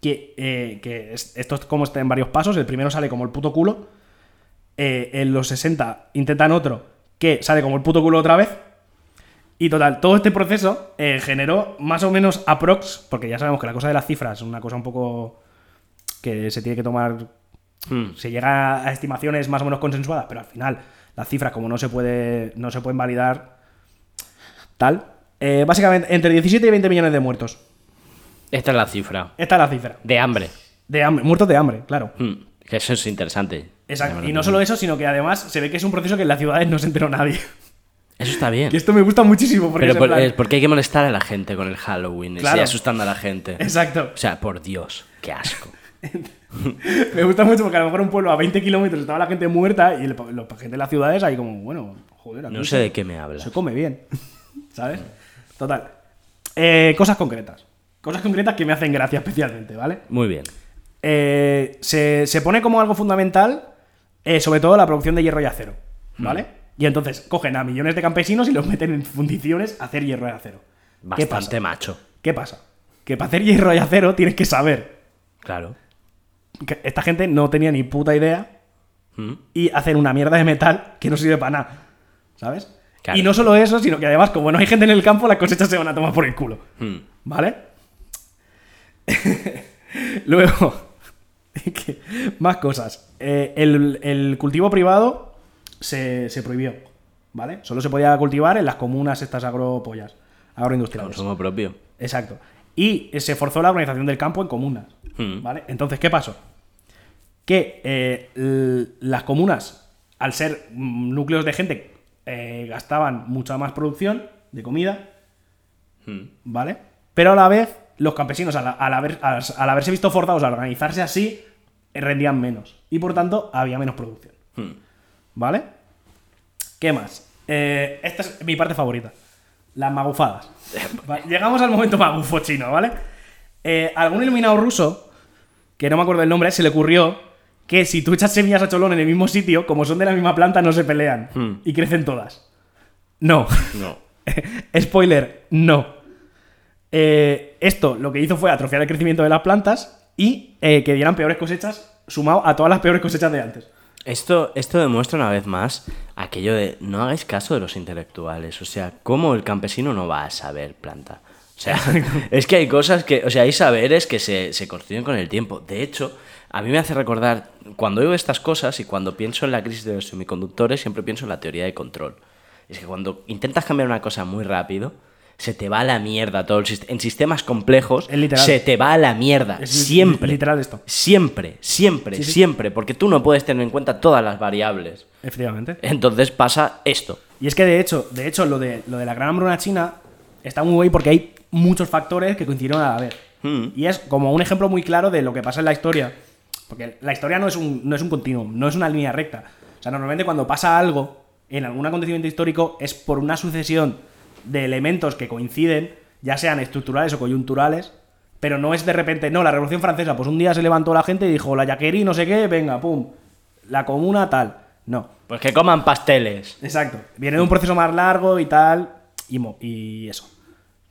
que, eh, que es- esto es como está en varios pasos. El primero sale como el puto culo. eh, en los 60 intentan otro que sale como el puto culo otra vez. Y total, todo este proceso eh, generó más o menos aprox, porque ya sabemos que la cosa de las cifras es una cosa un poco que se tiene que tomar Hmm. se llega a estimaciones más o menos consensuadas, pero al final las cifras, como no se puede, no se pueden validar tal, eh, básicamente entre 17 y 20 millones de muertos. Esta es la cifra. Esta es la cifra. De hambre. De hambre, muertos de hambre, claro. Hmm. Que eso es interesante. Exacto. Y no solo eso, sino que además se ve que es un proceso que en las ciudades no se enteró nadie. Eso está bien. Y esto me gusta muchísimo porque Pero por- plan- es porque hay que molestar a la gente con el Halloween. Claro. Y asustando a la gente. Exacto. O sea, por Dios, qué asco. Me gusta mucho porque a lo mejor un pueblo a 20 kilómetros estaba la gente muerta y la gente de las ciudades ahí como, bueno, joder, No sé se- de qué me hablas. Se come bien. ¿Sabes? Total. Eh, cosas concretas. Cosas concretas que me hacen gracia especialmente, ¿vale? Muy bien. Eh, se, se pone como algo fundamental, eh, sobre todo la producción de hierro y acero, ¿vale? Y entonces cogen a millones de campesinos y los meten en fundiciones a hacer hierro y acero. ¿Qué pasa? Bastante macho. ¿Qué pasa? Que para hacer hierro y acero tienes que saber Claro. que esta gente no tenía ni puta idea Hmm. y hacen una mierda de metal que no sirve para nada. ¿Sabes? Claro. Y no solo eso, sino que además, como no hay gente en el campo, las cosechas se van a tomar por el culo. Hmm. ¿Vale? Luego, más cosas. Eh, el, el cultivo privado se, se prohibió. ¿Vale? Solo se podía cultivar en las comunas estas agropollas, agroindustriales. Consumo propio. Exacto. Y se forzó la organización del campo en comunas. Hmm. ¿Vale? Entonces, ¿qué pasó? Que eh, las comunas, al ser mm, núcleos de gente, eh, gastaban mucha más producción de comida, Hmm. ¿vale? Pero a la vez, los campesinos, al, al haber- al- al haberse visto forzados a organizarse así, eh, rendían menos. Y por tanto, había menos producción. Hmm. ¿Vale? ¿Qué más? Eh, esta es mi parte favorita. Las magufadas. Llegamos al momento magufo chino, ¿vale? Eh, algún iluminado ruso, que no me acuerdo el nombre, se le ocurrió que si tú echas semillas a cholón en el mismo sitio, como son de la misma planta, no se pelean. Hmm. Y crecen todas. No. No. Spoiler, no. Eh, esto lo que hizo fue atrofiar el crecimiento de las plantas y eh, que dieran peores cosechas, sumado a todas las peores cosechas de antes. Esto, esto demuestra una vez más aquello de no hagáis caso de los intelectuales. O sea, ¿cómo el campesino no va a saber planta? O sea, es que hay cosas que, o sea, hay saberes que se, se construyen con el tiempo. De hecho, a mí me hace recordar, cuando oigo estas cosas y cuando pienso en la crisis de los semiconductores, siempre pienso en la teoría de control. Es que cuando intentas cambiar una cosa muy rápido, se te va a la mierda todo el sistema. En sistemas complejos, se te va a la mierda. Es siempre. literal esto. Siempre, siempre, Sí, sí. siempre. Porque tú no puedes tener en cuenta todas las variables. Efectivamente. Entonces pasa esto. Y es que de hecho, de hecho, lo de, lo de la gran hambruna china está muy guay porque hay muchos factores que coincidieron a la vez. Y es como un ejemplo muy claro de lo que pasa en la historia. Porque la historia no es un, no es un continuum, no es una línea recta. O sea, normalmente cuando pasa algo en algún acontecimiento histórico es por una sucesión de elementos que coinciden, ya sean estructurales o coyunturales, pero no es de repente, no, la Revolución Francesa, pues un día se levantó la gente y dijo, la yaquerí, no sé qué, venga, pum, la comuna tal. No, Pues que coman pasteles. Exacto. Viene de un proceso más largo y tal. Y, mo- y eso.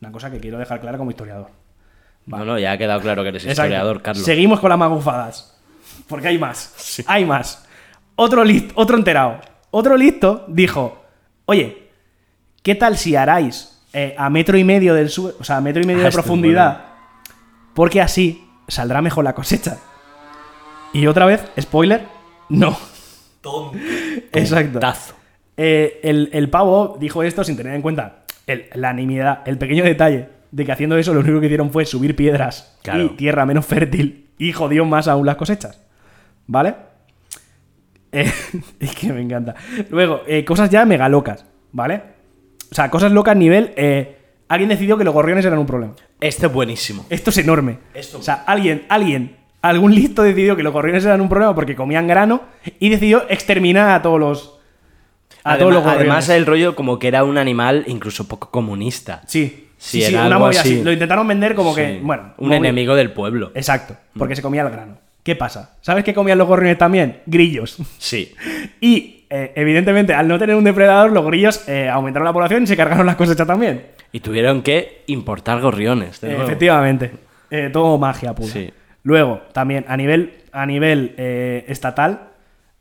Una cosa que quiero dejar clara como historiador. No, no, ya ha quedado claro que eres Exacto. historiador, Carlos. Seguimos con las magufadas. Porque hay más. Hay más. Otro, listo, otro enterado. Otro listo dijo: Oye, ¿qué tal si haráis eh, a metro y medio del suelo, o sea, a metro y medio Ah, de es profundidad? Porque así saldrá mejor la cosecha. Y otra vez, spoiler, no. Exacto. Eh, el, el pavo dijo esto sin tener en cuenta el- la nimiedad, el pequeño detalle de que haciendo eso lo único que hicieron fue subir piedras Claro. y tierra menos fértil y jodió más aún las cosechas. ¿Vale? Eh, es que me encanta. Luego, eh, cosas ya mega locas, ¿vale? O sea, cosas locas nivel... eh, alguien decidió que los gorriones eran un problema. Este es buenísimo. Esto es enorme. Esto- O sea, alguien, alguien, algún listo decidió que los gorriones eran un problema porque comían grano y decidió exterminar a todos los... A todos los Además, gorriones. además, el rollo como que era un animal incluso poco comunista. Sí. Sí, sí, era una algo movida así. así. Lo intentaron vender como que, Sí. bueno. Un enemigo del pueblo. Exacto, porque se comía el grano. ¿Qué pasa? ¿Sabes qué comían los gorriones también? Grillos. Sí. Y, eh, evidentemente, al no tener un depredador, los grillos eh, aumentaron la población y se cargaron las cosechas también. Y tuvieron que importar gorriones. de Eh, efectivamente. Todo magia pura. Sí. Luego, también, a nivel, a nivel estatal,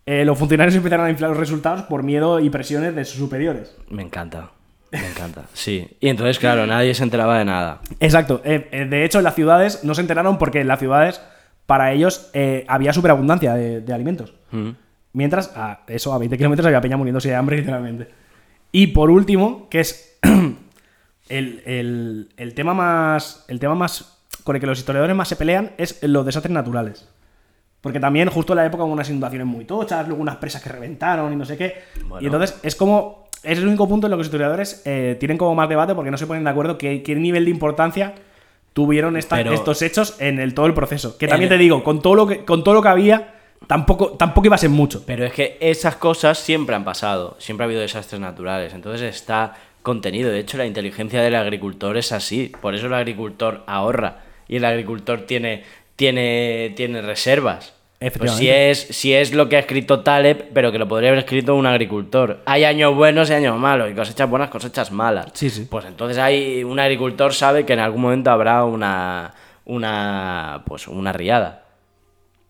los funcionarios empezaron a inflar los resultados por miedo y presiones de sus superiores. Me encanta. Me encanta. Sí. Y entonces, claro, nadie se enteraba de nada. Exacto. De hecho, en las ciudades no se enteraron porque en las ciudades, para ellos, había superabundancia de, de alimentos. Mm. Mientras, a eso, a 20 kilómetros había peña muriéndose de hambre, literalmente. Y por último, que es el, el- el tema más. El tema más. con el que los historiadores más se pelean es los desastres naturales. Porque también, justo en la época, hubo unas inundaciones muy tochas, luego unas presas que reventaron y no sé qué. Bueno. Y entonces es como. Es el único punto en lo que los historiadores eh, tienen como más debate porque no se ponen de acuerdo qué, qué nivel de importancia tuvieron esta- estos hechos en el, todo el proceso. Que también te digo, con todo lo que, con todo lo que había, tampoco, tampoco iba a ser mucho. Pero es que esas cosas siempre han pasado. Siempre ha habido desastres naturales. Entonces está contenido. De hecho, la inteligencia del agricultor es así. Por eso el agricultor ahorra. Y el agricultor tiene, tiene, tiene reservas. Pues si es, si es lo que ha escrito Taleb, pero que lo podría haber escrito un agricultor. Hay años buenos y años malos, y cosechas buenas, cosechas malas. Sí, sí. Pues entonces hay un agricultor sabe que en algún momento habrá una, una, pues una riada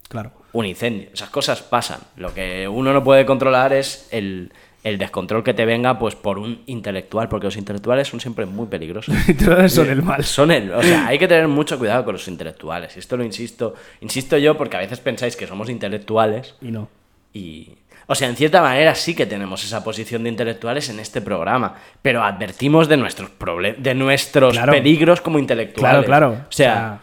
Claro. Un incendio. Esas cosas pasan. Lo que uno no puede controlar es el, el descontrol que te venga pues por un intelectual, porque los intelectuales son siempre muy peligrosos. Entonces son el mal. Son el, o sea, hay que tener mucho cuidado con los intelectuales. Esto lo insisto, insisto yo porque a veces pensáis que somos intelectuales Y no. y o sea, en cierta manera sí que tenemos esa posición de intelectuales en este programa, pero advertimos de nuestros de nuestros Claro. peligros como intelectuales. Claro, claro. O sea,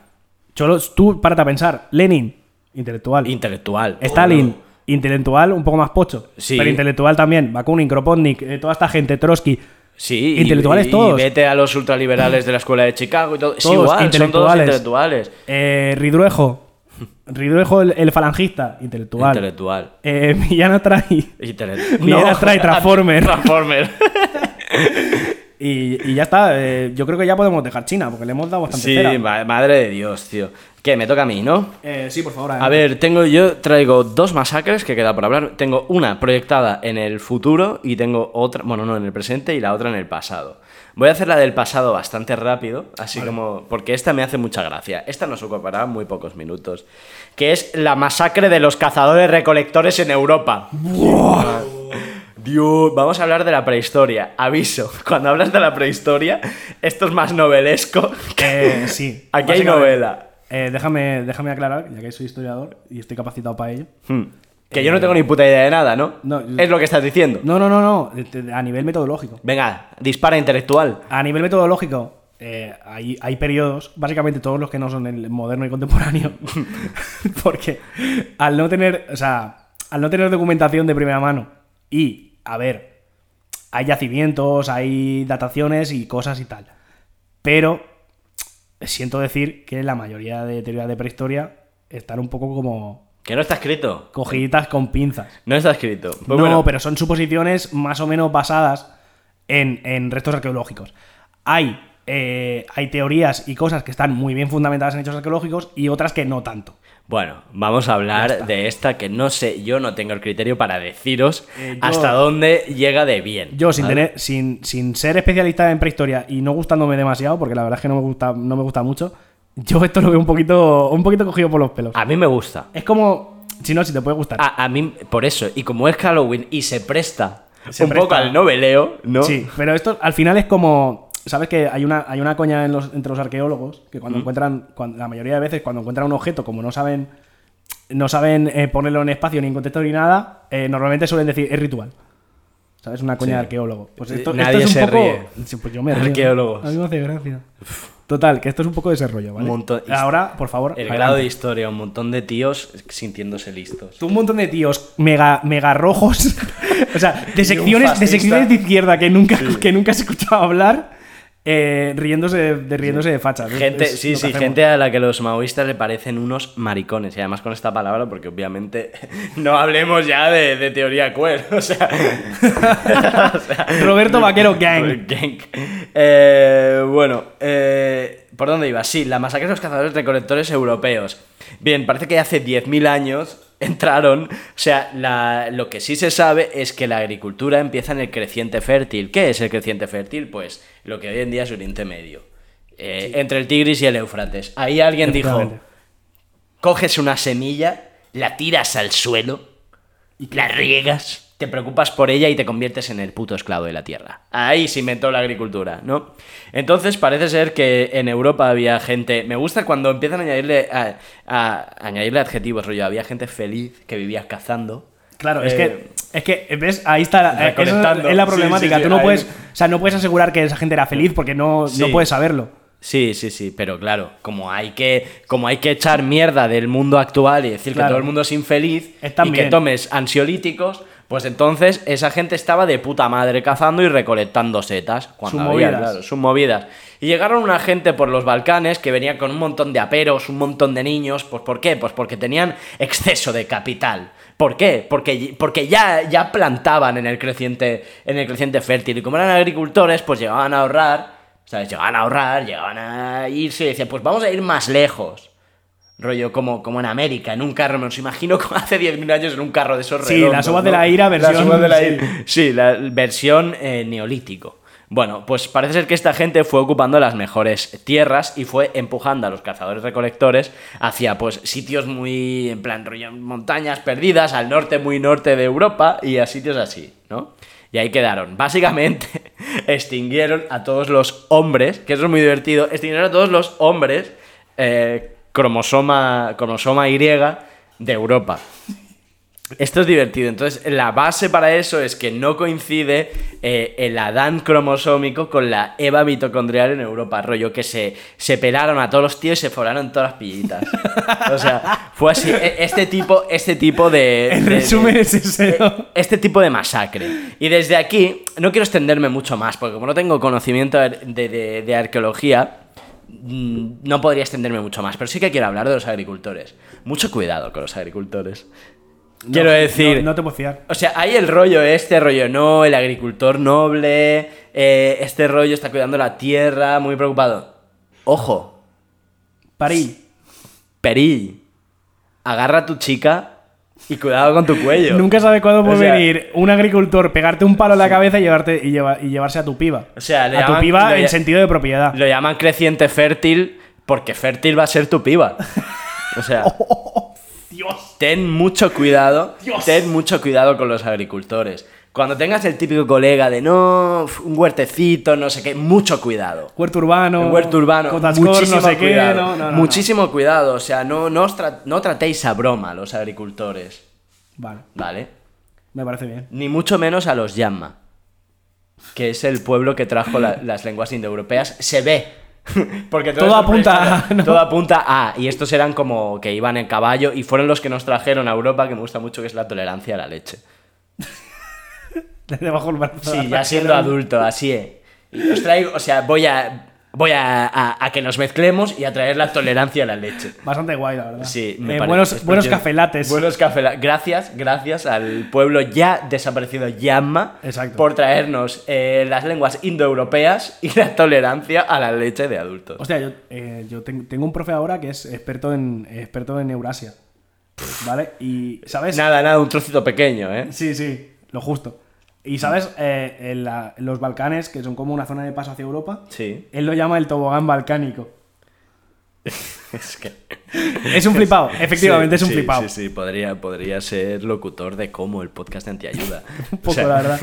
tú párate a pensar. Lenin, intelectual. intelectual. Stalin, intelectual un poco más pocho. Sí. Pero intelectual también. Bakunin, Kropotnik, eh, toda esta gente, Trotsky. Sí, Intelectuales y, todos. Y vete a los ultraliberales de la escuela de Chicago y todo. Todos igual, son todos intelectuales. intelectuales. Eh, Ridruejo. Ridruejo, el, el falangista, intelectual. Intelectual. Eh, Millán Astray. Intele- Miguel Astray, Transformer. Transformer. Y, y ya está. eh, yo creo que ya podemos dejar China, porque le hemos dado bastante sí, cera. madre de Dios, tío. ¿Qué? Me toca a mí, ¿no? Eh, sí, por favor. A ver, tengo yo traigo dos masacres que queda por hablar. Tengo una proyectada en el futuro y tengo otra, bueno, no en el presente y la otra en el pasado. Voy a hacer la del pasado bastante rápido, así como porque esta me hace mucha gracia. Esta nos ocupará muy pocos minutos, que es la masacre de los cazadores recolectores en Europa. Dios, vamos a hablar de la prehistoria. Aviso, cuando hablas de la prehistoria, esto es más novelesco. Eh, sí. Aquí hay novela. Eh, déjame, déjame aclarar, ya que soy historiador y estoy capacitado para ello. Hmm. Que yo no tengo ni puta idea de nada, ¿no? No, yo- es lo que estás diciendo. No, no, no, no. eh, A nivel metodológico. Venga, dispara intelectual. A nivel metodológico, eh, hay, hay periodos, básicamente todos los que no son el moderno y contemporáneo, porque al no tener, o sea, al no tener documentación de primera mano y, a ver, hay yacimientos, hay dataciones y cosas y tal, pero siento decir que la mayoría de teorías de prehistoria están un poco como Que no está escrito. cogiditas con pinzas. No está escrito. Pues no, bueno, pero son suposiciones más o menos basadas en, en restos arqueológicos. Hay, eh, hay teorías y cosas que están muy bien fundamentadas en hechos arqueológicos y otras que no tanto. Bueno, vamos a hablar de esta que no sé, yo no tengo el criterio para deciros Eh, yo- hasta dónde llega de bien. Yo, sin, tener, sin, sin ser especialista en prehistoria y no gustándome demasiado, porque la verdad es que no me gusta, no me gusta mucho, yo esto lo veo un poquito, un poquito cogido por los pelos. A mí me gusta. Es como. Si no, si te puede gustar. A, a mí, por eso, y como es Halloween y se presta Se un poco al noveleo, ¿no? Sí, pero esto al final es como. ¿Sabes que hay una, hay una coña en los- entre los arqueólogos que cuando encuentran, cuando, la mayoría de veces, cuando encuentran un objeto, como no saben no saben eh, ponerlo en espacio ni en contexto ni nada, eh, normalmente suelen decir es ritual. ¿Sabes? Una coña Sí. de arqueólogo. Pues esto, Nadie esto es un se poco... ríe. Sí, Pues yo me río. Arqueólogos. A mí me hace gracia. Total, que esto es un poco de ese rollo, ¿vale? Un montón- Ahora, por favor, El adelante. grado de historia, un montón de tíos sintiéndose listos. Tú un montón de tíos mega, mega rojos, o sea, de secciones, de secciones de izquierda que nunca, que nunca has escuchado hablar, eh, riéndose, de, riéndose de fachas. Gente, es sí, sí, hacemos. gente a la que los maoístas le parecen unos maricones. Y además con esta palabra, porque obviamente no hablemos ya de, de teoría queer. O sea. o sea, Roberto Vaquero Gang. Gang. Eh, bueno, eh, ¿por dónde iba? Sí, la masacre de los cazadores recolectores europeos. Bien, parece que hace 10.000 años entraron. O sea, la- lo que sí se sabe es que la agricultura empieza en el creciente fértil. ¿Qué es el creciente fértil? Pues lo que hoy en día es Oriente Medio. Eh, Entre el Tigris y el Éufrates. Ahí alguien dijo: coges una semilla, la tiras al suelo, la riegas, te preocupas por ella y te conviertes en el puto esclavo de la tierra. Ahí se inventó la agricultura, ¿no? Entonces parece ser que en Europa había gente. Me gusta cuando empiezan a añadirle, a, a añadirle adjetivos, rollo. Había gente feliz que vivía cazando. Claro, es Eh, que, es que, ¿ves? Ahí está, eh, es la problemática. sí, sí, Tú no ahí- puedes, o sea, no puedes asegurar que esa gente era feliz porque no, no puedes saberlo. Sí, sí, sí, pero claro, como hay que, como hay que echar mierda del mundo actual y decir Claro. que todo el mundo es infeliz Están y que tomes ansiolíticos, pues entonces esa gente estaba de puta madre cazando y recolectando setas. Cuando Sus había, movidas. claro, sus movidas. Y llegaron una gente por los Balcanes que venía con un montón de aperos, un montón de niños. Pues ¿por qué? Pues porque tenían exceso de capital. ¿Por qué? Porque, porque ya, ya plantaban en el, creciente, en el creciente fértil. Y como eran agricultores, pues llegaban a ahorrar. ¿Sabes? Llegaban a ahorrar, llegaban a irse y decían, pues vamos a ir más lejos. Rollo como, como en América, en un carro. Me los imagino como hace 10.000 años en un carro de esos Sí, redondos, las uvas ¿no? de la ira, versión- de la sí. ira. Sí, la versión eh, neolítico. Bueno, pues parece ser que esta gente fue ocupando las mejores tierras y fue empujando a los cazadores recolectores hacia pues sitios muy en plan rollo montañas perdidas al norte muy norte de Europa y a sitios así, ¿no? Y ahí quedaron. Básicamente extinguieron a todos los hombres, que eso es muy divertido, extinguieron a todos los hombres eh, cromosoma cromosoma Y de Europa. Esto es divertido. Entonces, la base para eso es que no coincide eh, el Adán cromosómico con la Eva mitocondrial en Europa. Rollo que se, se pelaron a todos los tíos y se foraron todas las pillitas. O sea, fue así. E- Este tipo, este tipo de. En resumen de- es ese, ¿no? Este tipo de masacre. Y desde aquí, no quiero extenderme mucho más, porque como no tengo conocimiento de, de- de arqueología, no podría extenderme mucho más. Pero sí que quiero hablar de los agricultores. Mucho cuidado con los agricultores. Quiero decir. No, no te puedo fiar. O sea, hay el rollo este, rollo no, el agricultor noble, eh, este rollo está cuidando la tierra, muy preocupado. Ojo, Parí. Peri, agarra a tu chica y cuidado con tu cuello. Nunca sabes cuándo puede O sea- venir un agricultor, pegarte un palo en la cabeza y, llevarte, y, lleva- y llevarse a tu piba. O sea, le a tu piba en sentido de propiedad. Lo llaman creciente fértil porque fértil va a ser tu piba. O sea, Dios. ten mucho cuidado, Dios. ten mucho cuidado con los agricultores. Cuando tengas el típico colega de no, un huertecito, no sé qué, mucho cuidado. Huerto urbano. Un huerto urbano, Cotascor, muchísimo no sé cuidado. No, no, muchísimo cuidado, o sea, no, no, os tra- no tratéis a broma a los agricultores, Vale, ¿vale? me parece bien. Ni mucho menos a los Yamma, que es el pueblo que trajo la- las lenguas indoeuropeas. Se ve. Porque Todo apunta a, ¿no? Todo apunta a. Y estos eran como que iban en caballo y fueron los que nos trajeron a Europa, que me gusta mucho, que es la tolerancia a la leche. Desde bajo el brazo. Sí, ya siendo adulto, así es. Y os traigo, o sea, voy a. Voy a, a- a que nos mezclemos y a traer la tolerancia a la leche. Bastante guay, la verdad. Sí, me Eh, parece- buenos, buenos cafelates. Buenos cafelates. Gracias, gracias al pueblo ya desaparecido Yamma Exacto. por traernos eh, las lenguas indoeuropeas y la tolerancia a la leche de adultos. Hostia, yo, eh, yo ten- tengo un profe ahora que es experto en, experto en Eurasia. ¿Vale? Y, ¿sabes? Nada, nada, un trocito pequeño, ¿eh? Sí, sí, lo justo. Y, ¿sabes? Eh, en la- los Balcanes, que son como una zona de paso hacia Europa, Sí. él lo llama el tobogán balcánico. Es que... Es un flipado, efectivamente Sí, es un sí, flipado. Sí, sí, podría, podría ser locutor de cómo el podcast de antiayuda. Un poco, la verdad.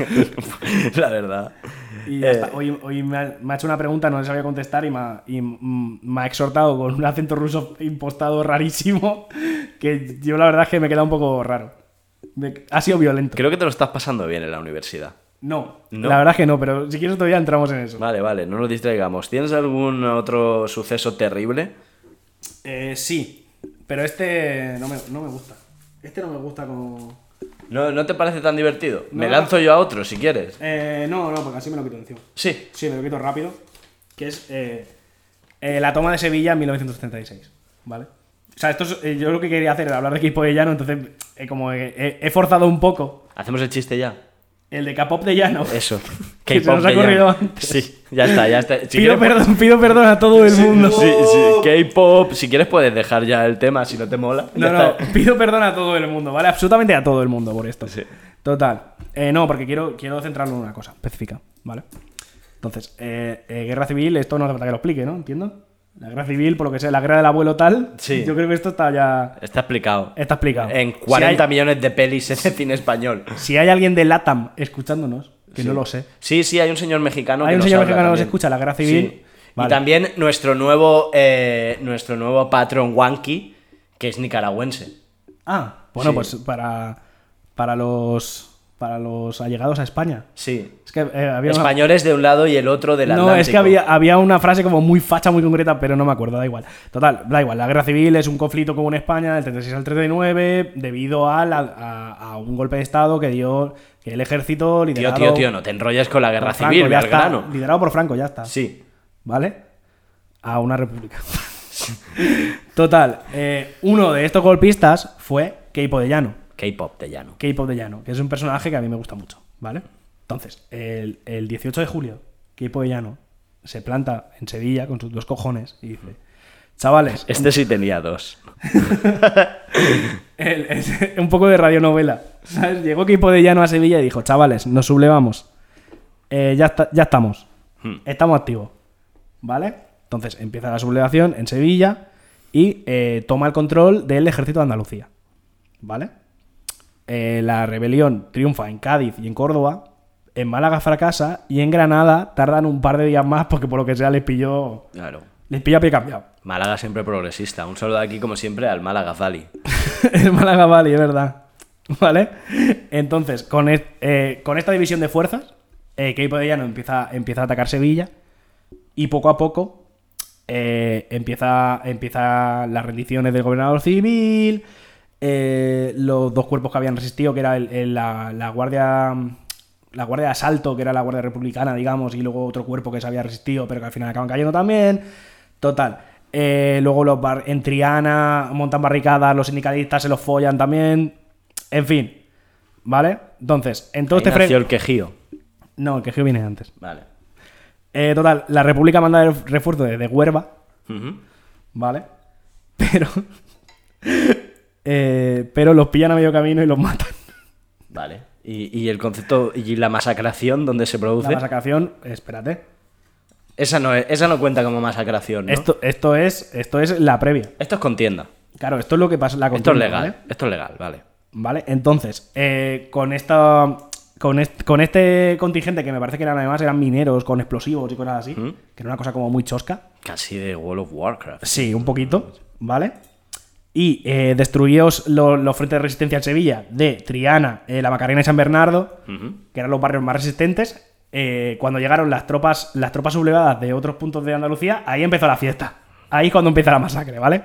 la verdad. Y Eh. Hoy, hoy me, ha, me ha hecho una pregunta, no le sabía contestar y, me ha, y, me ha exhortado con un acento ruso impostado rarísimo que yo la verdad es que me queda un poco raro. Me- ha sido violento. Creo que te lo estás pasando bien en la universidad. No, No. la verdad es que no, pero si quieres todavía entramos en eso. Vale, vale, no nos distraigamos. ¿Tienes algún otro suceso terrible? Eh, sí, pero este no me, no me gusta. Este no me gusta como... ¿No, ¿No te parece tan divertido? Me lanzo yo a otro si quieres. Eh, no, no, porque así me lo quito encima. Sí. Sí, me lo quito rápido. que es eh, eh, la toma de Sevilla en 1936, ¿vale? O sea, esto es- eh, yo lo que quería hacer era hablar de K-pop de llano, entonces eh, como he, forzado un poco Hacemos el chiste ya. el de K-pop de llano. Eso. Que se nos ha ocurrido antes. Sí, ya está, ya está. Si pido, quieres, perdón, pido perdón a todo el mundo. Sí, sí, K-pop. Si quieres puedes dejar ya el tema si no te mola. No, no, está. pido perdón a todo el mundo, ¿vale? Absolutamente a todo el mundo por esto. Sí. Total. Eh, no, porque quiero, quiero centrarlo en una cosa específica, ¿vale? Entonces, eh, eh, guerra civil, esto no hace falta que lo explique, ¿no? ¿Entiendo? La guerra civil, por lo que sea, la guerra del abuelo tal. Sí. Yo creo que esto está ya. Está explicado. Está explicado. En Si 40 hay- millones de pelis de cine español. Si hay alguien de LATAM escuchándonos, que no lo sé. Sí, sí, hay un señor mexicano Hay que un nos señor mexicano que nos escucha, la guerra civil. Sí. Vale. Y también nuestro nuevo, eh, nuestro nuevo patrón Wanky, que es nicaragüense. Ah, bueno, Sí. pues para, para los para los allegados a España. Sí. Es que eh, había una- Españoles de un lado y el otro del No, Atlántico. es que había, había una frase como muy facha, muy concreta, pero no me acuerdo, da igual. Total, da igual. La guerra civil es un conflicto como en España, del 36 al 39, debido a, la- a, a un golpe de Estado que dio que el ejército Tío, liderado tío, tío, no te enrolles con la guerra Franco, civil, ya está. Liderado por Franco, ya está. Sí. ¿Vale? A una república. Total, eh, uno de estos golpistas fue Keipo de Llano. K-pop de llano. K-Pop de Llano, que es un personaje que a mí me gusta mucho, ¿vale? Entonces, el, el 18 de julio, K-Pop de Llano se planta en Sevilla con sus dos cojones y dice, chavales, Este sí tenía dos. el- un poco de radionovela, ¿sabes? Llegó K-Pop de Llano a Sevilla y dijo, chavales, nos sublevamos, Eh, ya, está- ya estamos, Hmm. estamos activos, ¿vale? Entonces empieza la sublevación en Sevilla y eh, toma el control del ejército de Andalucía, ¿vale? Eh, la rebelión triunfa en Cádiz y en Córdoba, en Málaga fracasa y en Granada tardan un par de días más porque por lo que sea les pilló, Claro. les pilla a pie cambiado. Málaga siempre progresista. Un saludo aquí, como siempre, al Málaga Valley. el Málaga Valley, es verdad. ¿Vale? Entonces, con, es- eh, con esta división de fuerzas, eh, Keipo de Llano empieza, empieza a atacar Sevilla y poco a poco eh, empieza, empieza las rendiciones del gobernador civil, eh, los dos cuerpos que habían resistido, que era el- el- la, la guardia la guardia de asalto, que era la guardia republicana, digamos, y luego otro cuerpo que se había resistido, pero que al final acaban cayendo también. Total. Eh, luego los bar- en Triana montan barricadas, los sindicalistas se los follan también. En fin. ¿Vale? Entonces, en todo Ahí este nació frente. el quejío. No, el quejío viene antes. Vale. Eh, total, la República manda el refuerzo desde Huerva. ¿vale? Pero. Eh, pero los pillan a medio camino y los matan. Vale. Y, y el concepto y la masacración donde se produce. La masacración, espérate. Esa no, es- esa no cuenta como masacración, ¿no? Esto, esto, es, esto es la previa. Esto es contienda. Claro, esto es lo que pasa la Esto es legal. ¿vale? Esto es legal, vale. ¿Vale? Entonces, eh, con esta. Con este, con este contingente, que me parece que eran además eran mineros con explosivos y cosas así, ¿Mm? que era una cosa como muy chosca. Casi de World of Warcraft. Sí, un poquito, ¿vale? Y eh, destruíos lo- los frentes de resistencia en Sevilla de Triana, eh, la Macarena y San Bernardo, que eran los barrios más resistentes. Eh, cuando llegaron las tropas, las tropas sublevadas de otros puntos de Andalucía, ahí empezó la fiesta. Ahí es cuando empieza la masacre, ¿vale?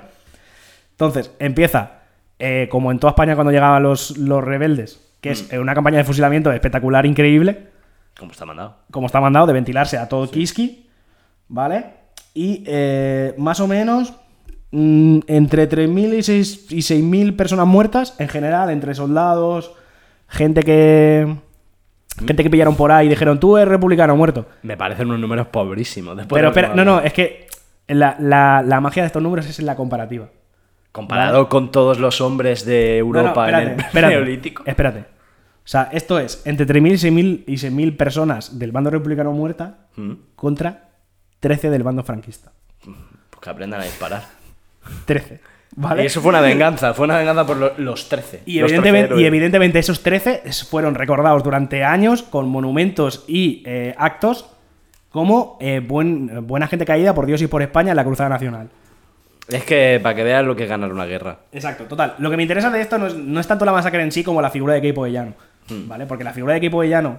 Entonces, empieza, eh, como en toda España cuando llegaban los, los rebeldes, que es eh, una campaña de fusilamiento espectacular, increíble, ¿Cómo está mandado? como está mandado, de ventilarse a todo Kiski, ¿vale? Y más o menos mm, entre 3.000 y 6 y 6.000 personas muertas en general, entre soldados, gente que... Gente que pillaron por ahí y dijeron, tú eres republicano muerto. Me parecen unos números pobrísimos. Después Pero me no, no, es que la, la- la magia de estos números es en la comparativa. Comparado con todos los hombres de No, no, Europa en el espérate, Neolítico. Espérate. O sea, esto es entre 3.000 y 6.000 y 6.000 personas del bando republicano muerta Mm. contra 13 del bando franquista. Pues que aprendan a disparar. 13. ¿Vale? Y eso fue una venganza. Fue una venganza por lo- los 13. Y los evidentemente, 13 y héroes. evidentemente esos 13 es- fueron recordados durante años con monumentos y eh, actos como eh, buen- buena gente caída por Dios y por España en la Cruzada Nacional. Es que para que veas lo que es ganar una guerra. Exacto, total. Lo que me interesa de esto no es, no es tanto la masacre en sí como la figura de Keipo de Llano. Hmm. ¿Vale? Porque la figura de Keipo de Llano,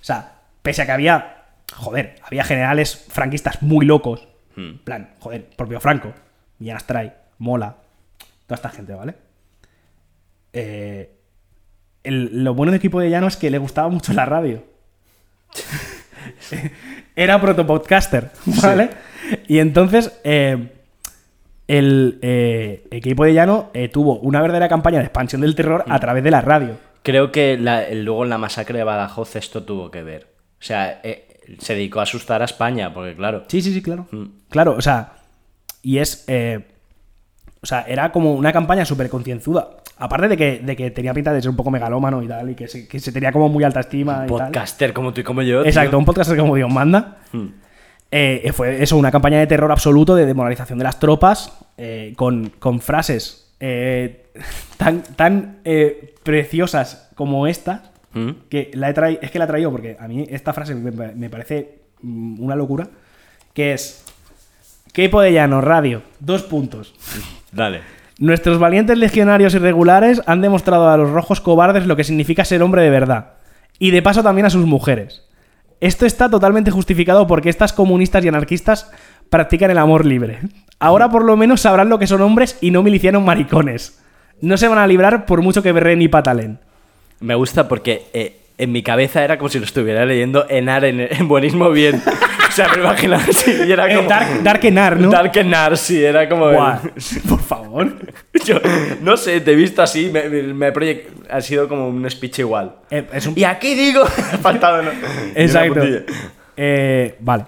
o sea, pese a que había, joder, había generales franquistas muy locos. Hmm. En plan, joder, propio Franco, Astray, Mola, toda esta gente, ¿vale? Eh, el- lo bueno de Keipo de Llano es que le gustaba mucho la radio. era protopodcaster, ¿vale? Y entonces eh, el eh, equipo de Llano tuvo una verdadera campaña de expansión del terror Mm. a través de la radio. Creo que la- luego en la masacre de Badajoz esto tuvo que ver. O sea, se dedicó a asustar a España, porque claro. Sí, sí, sí, claro. Mm. Claro, o sea, y es... eh, o sea, era como una campaña súper concienzuda. Aparte de que, de que tenía pinta de ser un poco megalómano y tal, y que se, que se tenía como muy alta estima y tal. Podcaster como tú y como yo. tío. Exacto, un podcast como Dios manda. Mm. Eh, fue eso, una campaña de terror absoluto, de demoralización de las tropas, eh, con, con frases eh, tan, tan preciosas como esta, Mm. que la he traído, es que la he traído porque a mí esta frase me, me parece mm, una locura, que es, Keipo de Llano, radio, dos puntos. Dale. Nuestros valientes legionarios irregulares han demostrado a los rojos cobardes lo que significa ser hombre de verdad. Y de paso también a sus mujeres. Esto está totalmente justificado porque estas comunistas y anarquistas practican el amor libre. Ahora por lo menos sabrán lo que son hombres y no milicianos maricones. No se van a librar por mucho que berren y patalen. Me gusta porque eh, en mi cabeza era como si lo estuviera leyendo Enar en, en buenismo bien. o sea, me imaginaba así. Y era Eh, como. Dark, Dark Enar, ¿no? Dark Enar, sí, era como. Guau, por favor. Yo, no sé, te he visto así, me, me- me proyec- ha sido como un speech igual. Eh, es un Y aquí digo. Faltado, Exacto. Eh, vale.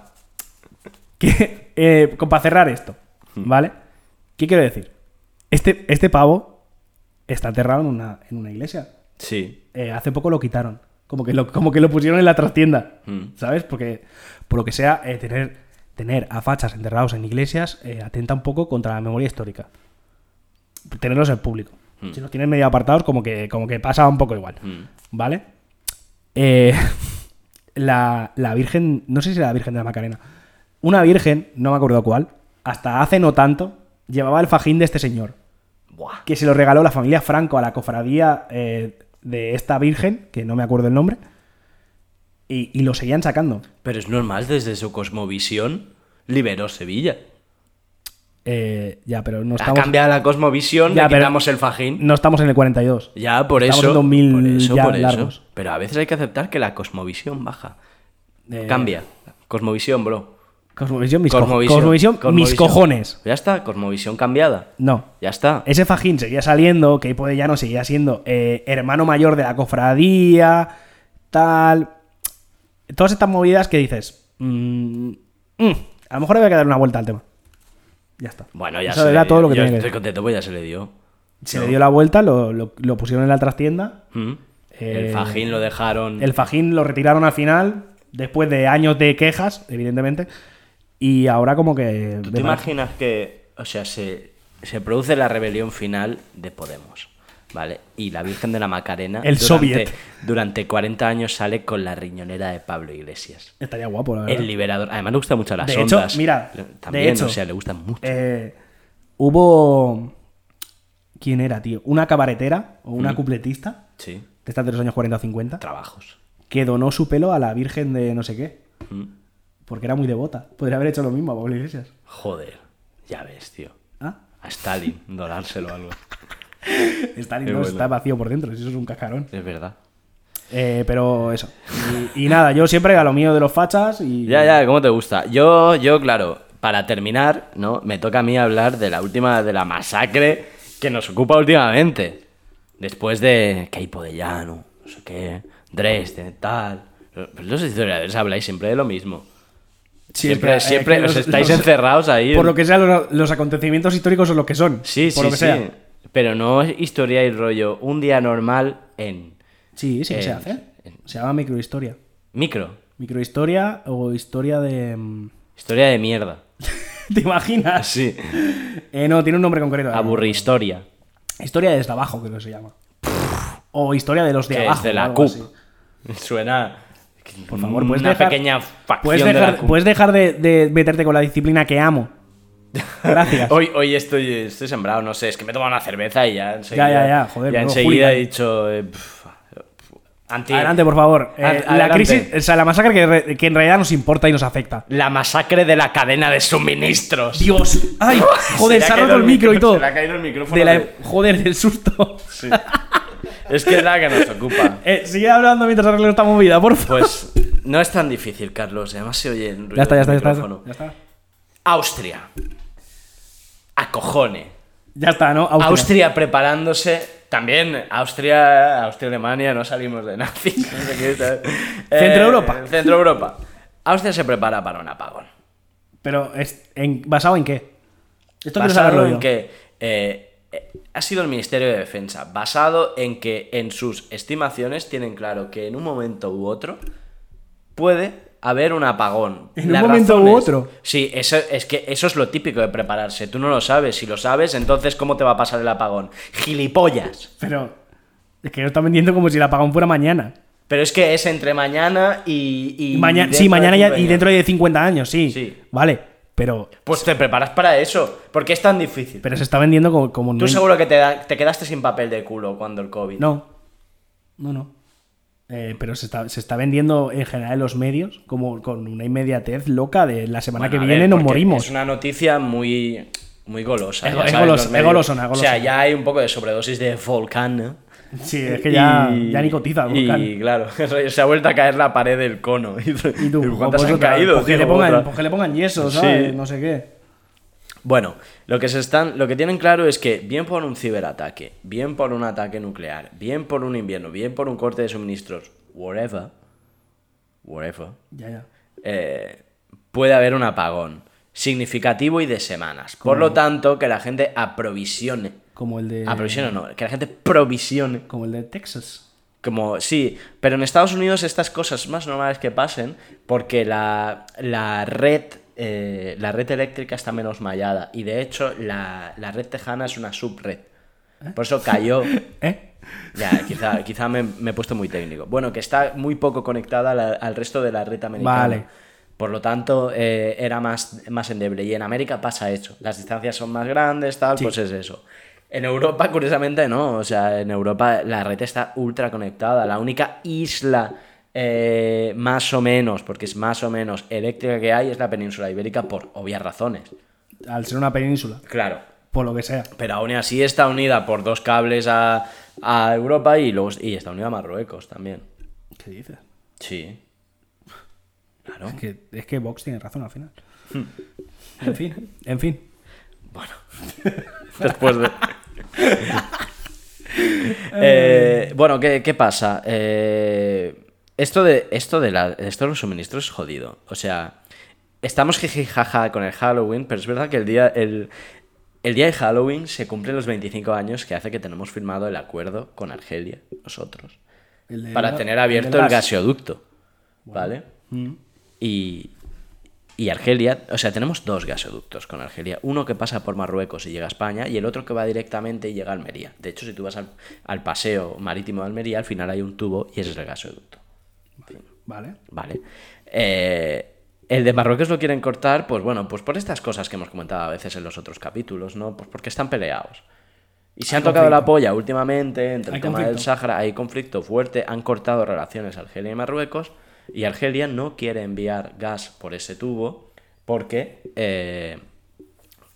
Que, eh, para cerrar esto, ¿vale? ¿Qué quiero decir? Este, este pavo está enterrado en una, en una iglesia. Sí. Eh, hace poco lo quitaron. Como que lo, como que lo pusieron en la trastienda. Mm. ¿Sabes? Porque, por lo que sea, eh, tener, tener a fachas enterrados en iglesias eh, atenta un poco contra la memoria histórica. Tenerlos en público. Mm. Si los tienen medio apartados, como que, como que pasa un poco igual. Mm. ¿Vale? Eh, la, la Virgen, no sé si era la Virgen de la Macarena. Una Virgen, no me acuerdo cuál, hasta hace no tanto, llevaba el fajín de este señor. Buah. Que se lo regaló la familia Franco a la cofradía eh, de esta Virgen, que no me acuerdo el nombre. Y, y lo seguían sacando. Pero es normal, desde su cosmovisión, liberó Sevilla. Eh, ya, pero no Ha estamos, cambiado la cosmovisión, Ya, le quitamos el fajín. no estamos en el 42. Ya, por Estamos eso. en 2000 por eso, ya por eso. largos. Pero a veces hay que aceptar que la cosmovisión baja. Eh, Cambia. Cosmovisión, bro. Cosmovisión, mis, co- Cosmovisión. cosmovisión, mis cojones. Ya está, cosmovisión cambiada. No. Ya está. Ese fajín seguía saliendo, que de Llano seguía siendo eh, hermano mayor de la cofradía, tal. Todas estas movidas que dices. mm, mm, a lo mejor le voy a dar una vuelta al tema. Ya está. Bueno, ya Eso se era le todo dio. lo que Yo tenía que estoy contento, pues ya se le dio. Se le dio la vuelta, lo, lo- lo pusieron en la trastienda. Mm. Eh, el fajín lo dejaron. El fajín lo retiraron al final, después de años de quejas, evidentemente. Y ahora como que... ¿Tú te imaginas que, o sea, se, se produce la rebelión final de Podemos, ¿vale? Y la Virgen de la Macarena El durante, soviet. durante 40 años sale con la riñonera de Pablo Iglesias. Estaría guapo, la verdad. El liberador. Además le gustan mucho las De hecho, mira, También, de hecho, o sea, le gustan mucho. Eh, hubo... ¿Quién era, tío? Una cabaretera o una cupletista, sí. de estas de los años 40 o 50, Trabajos. que donó su pelo a la Virgen de no sé qué, Mm. Porque era muy devota. Podría haber hecho lo mismo a Pablo Iglesias. Joder. Ya ves, tío. ¿Ah? A Stalin, donárselo o algo. Stalin no, bueno. está vacío por dentro, eso es un cascarón. Es verdad. Eh, pero eso. Y, y nada, yo siempre a lo mío de los fachas y... Ya, ya, ¿cómo te gusta? Yo, yo, claro, para terminar, ¿no? Me toca a mí hablar de la última, de la masacre que nos ocupa últimamente. Después de Keipo de Llano, no sé qué, Dresden, tal. Los historiadores habláis siempre de lo mismo. Siempre, siempre que os los- estáis los- encerrados ahí. Por lo que sea, los, los acontecimientos históricos son lo que son. Sí, por sí, lo que sí. sea. Pero no es historia y rollo. Un día normal en Sí, sí que se Eh, hace. Se llama microhistoria. micro. Microhistoria o historia de... mm, Historia de mierda. ¿Te imaginas? Sí. Eh, no, tiene un nombre concreto. Aburrihistoria. Historia de desde abajo, creo que se llama. O historia de los de abajo. es de o la CUP. Suena. Por favor, puedes una dejar- pequeña facción ¿Puedes de la dejar, CUP. puedes dejar de, de meterte con la disciplina que amo. Gracias. Hoy, hoy estoy, estoy sembrado, no sé, es que me he tomado una cerveza y ya enseguida. Ya, ya, ya, joder, Ya enseguida hooligan. he dicho. eh, anti- Adelante, por favor. Eh, Ad- la adelante. crisis, o sea, la masacre que, re- que en realidad nos importa y nos afecta. La masacre de la cadena de suministros. Dios, ay, joder, se ha roto el micro y todo. Se le ha caído el micrófono. De la- de- joder, del susto. Es que es la que nos ocupa. Eh, sigue hablando mientras arreglo esta movida, por favor. Pues No es tan difícil, Carlos. Además se oye en ruido Ya está, ya está, ya está. micrófono. Ya está. Austria. Acojone. Ya está, ¿no? Austria. preparándose. También Austria, Austria, Alemania, no salimos de nazis. no sé qué. Centro Europa. Centro Europa. Austria se prepara para un apagón. Pero, es en- ¿basado en qué? Esto basado en eh, eh, ha sido el Ministerio de Defensa, basado en que en sus estimaciones tienen claro que en un momento u otro puede haber un apagón. ¿En un momento u otro? Sí, eso, es que eso es lo típico de prepararse. Tú no lo sabes. Si lo sabes, entonces ¿cómo te va a pasar el apagón? Gilipollas. Pero es que lo están vendiendo como si el apagón fuera mañana. Pero es que es entre mañana y... y Y mañana, sí, mañana ya, 50 y dentro de 50 años, sí. Sí. Vale, pero, Pues te preparas para eso. Porque es tan difícil. pero se está vendiendo como, como Tú no- seguro que te, da- te quedaste sin papel de culo cuando el COVID. No. No, no. Eh, pero se está, se está vendiendo en general en los medios como con una inmediatez loca de la semana Bueno, que viene ver, nos morimos. Es una noticia muy, muy golosa. Es es sabes, golos- los es golosona, O sea, ya hay un poco de sobredosis de volcán. ¿no? Sí, es que ya, Y- ya ni cotiza volcán. Y claro, se ha vuelto a caer la pared del cono. Y, Y tú, ¿cuántas pues han caído? pues que, tío? le pongan, Otra. pues que le pongan yeso, Sí. ¿sabes? No sé qué. Bueno, lo que se están, lo que tienen claro es que bien por un ciberataque, bien por un ataque nuclear, bien por un invierno, bien por un corte de suministros, whatever, whatever, Ya, ya. eh, puede haber un apagón significativo y de semanas. Por lo tanto, que la gente aprovisione. Como el de. Aprovisione no, que la gente provisione. Como el de Texas. Como, sí, pero en Estados Unidos estas cosas más normales que pasen porque la, la red eh, la red eléctrica está menos mallada y de hecho la, la red tejana es una subred. Por eso cayó. ¿Eh? Ya, quizá, quizá me, me he puesto muy técnico. Bueno, que está muy poco conectada al, al resto de la red americana. Vale. Por lo tanto, eh, era más, más endeble. Y en América pasa eso. Las distancias son más grandes, tal, Sí. pues es eso. En Europa, curiosamente, no. O sea, en Europa la red está ultra conectada. La única isla eh, más o menos, porque es más o menos eléctrica que hay, es la península ibérica por obvias razones. Al ser una península. Claro. Por lo que sea. Pero aún así está unida por dos cables a, a Europa y, luego, y está unida a Marruecos también. ¿Qué dices? Sí. Claro. Es que, es que Vox tiene razón al final. Hmm. En fin, en fin. Bueno. Después de. Eh, bueno, ¿qué, qué pasa? Eh, esto, de, esto, de la- esto de los suministros es jodido. O sea, estamos jijijaja con el Halloween, pero es verdad que el día, el, el día de Halloween se cumplen los 25 años que hace que tenemos firmado el acuerdo con Argelia, nosotros, El para tener el abierto el gas. gasoducto. ¿Vale? Mm. Y, y Argelia, o sea, tenemos dos gasoductos con Argelia. Uno que pasa por Marruecos y llega a España y el otro que va directamente y llega a Almería. De hecho, si tú vas al, al paseo marítimo de Almería, al final hay un tubo y ese es el gasoducto. Vale. Vale. Eh, el de Marruecos lo quieren cortar, pues bueno, pues por estas cosas que hemos comentado a veces en los otros capítulos, ¿no? Pues porque están peleados. Y se Hay han tocado la polla últimamente entre el Hay tema del. Sáhara, hay conflicto fuerte, han cortado relaciones Argelia y Marruecos, y Argelia no quiere enviar gas por ese tubo porque, eh,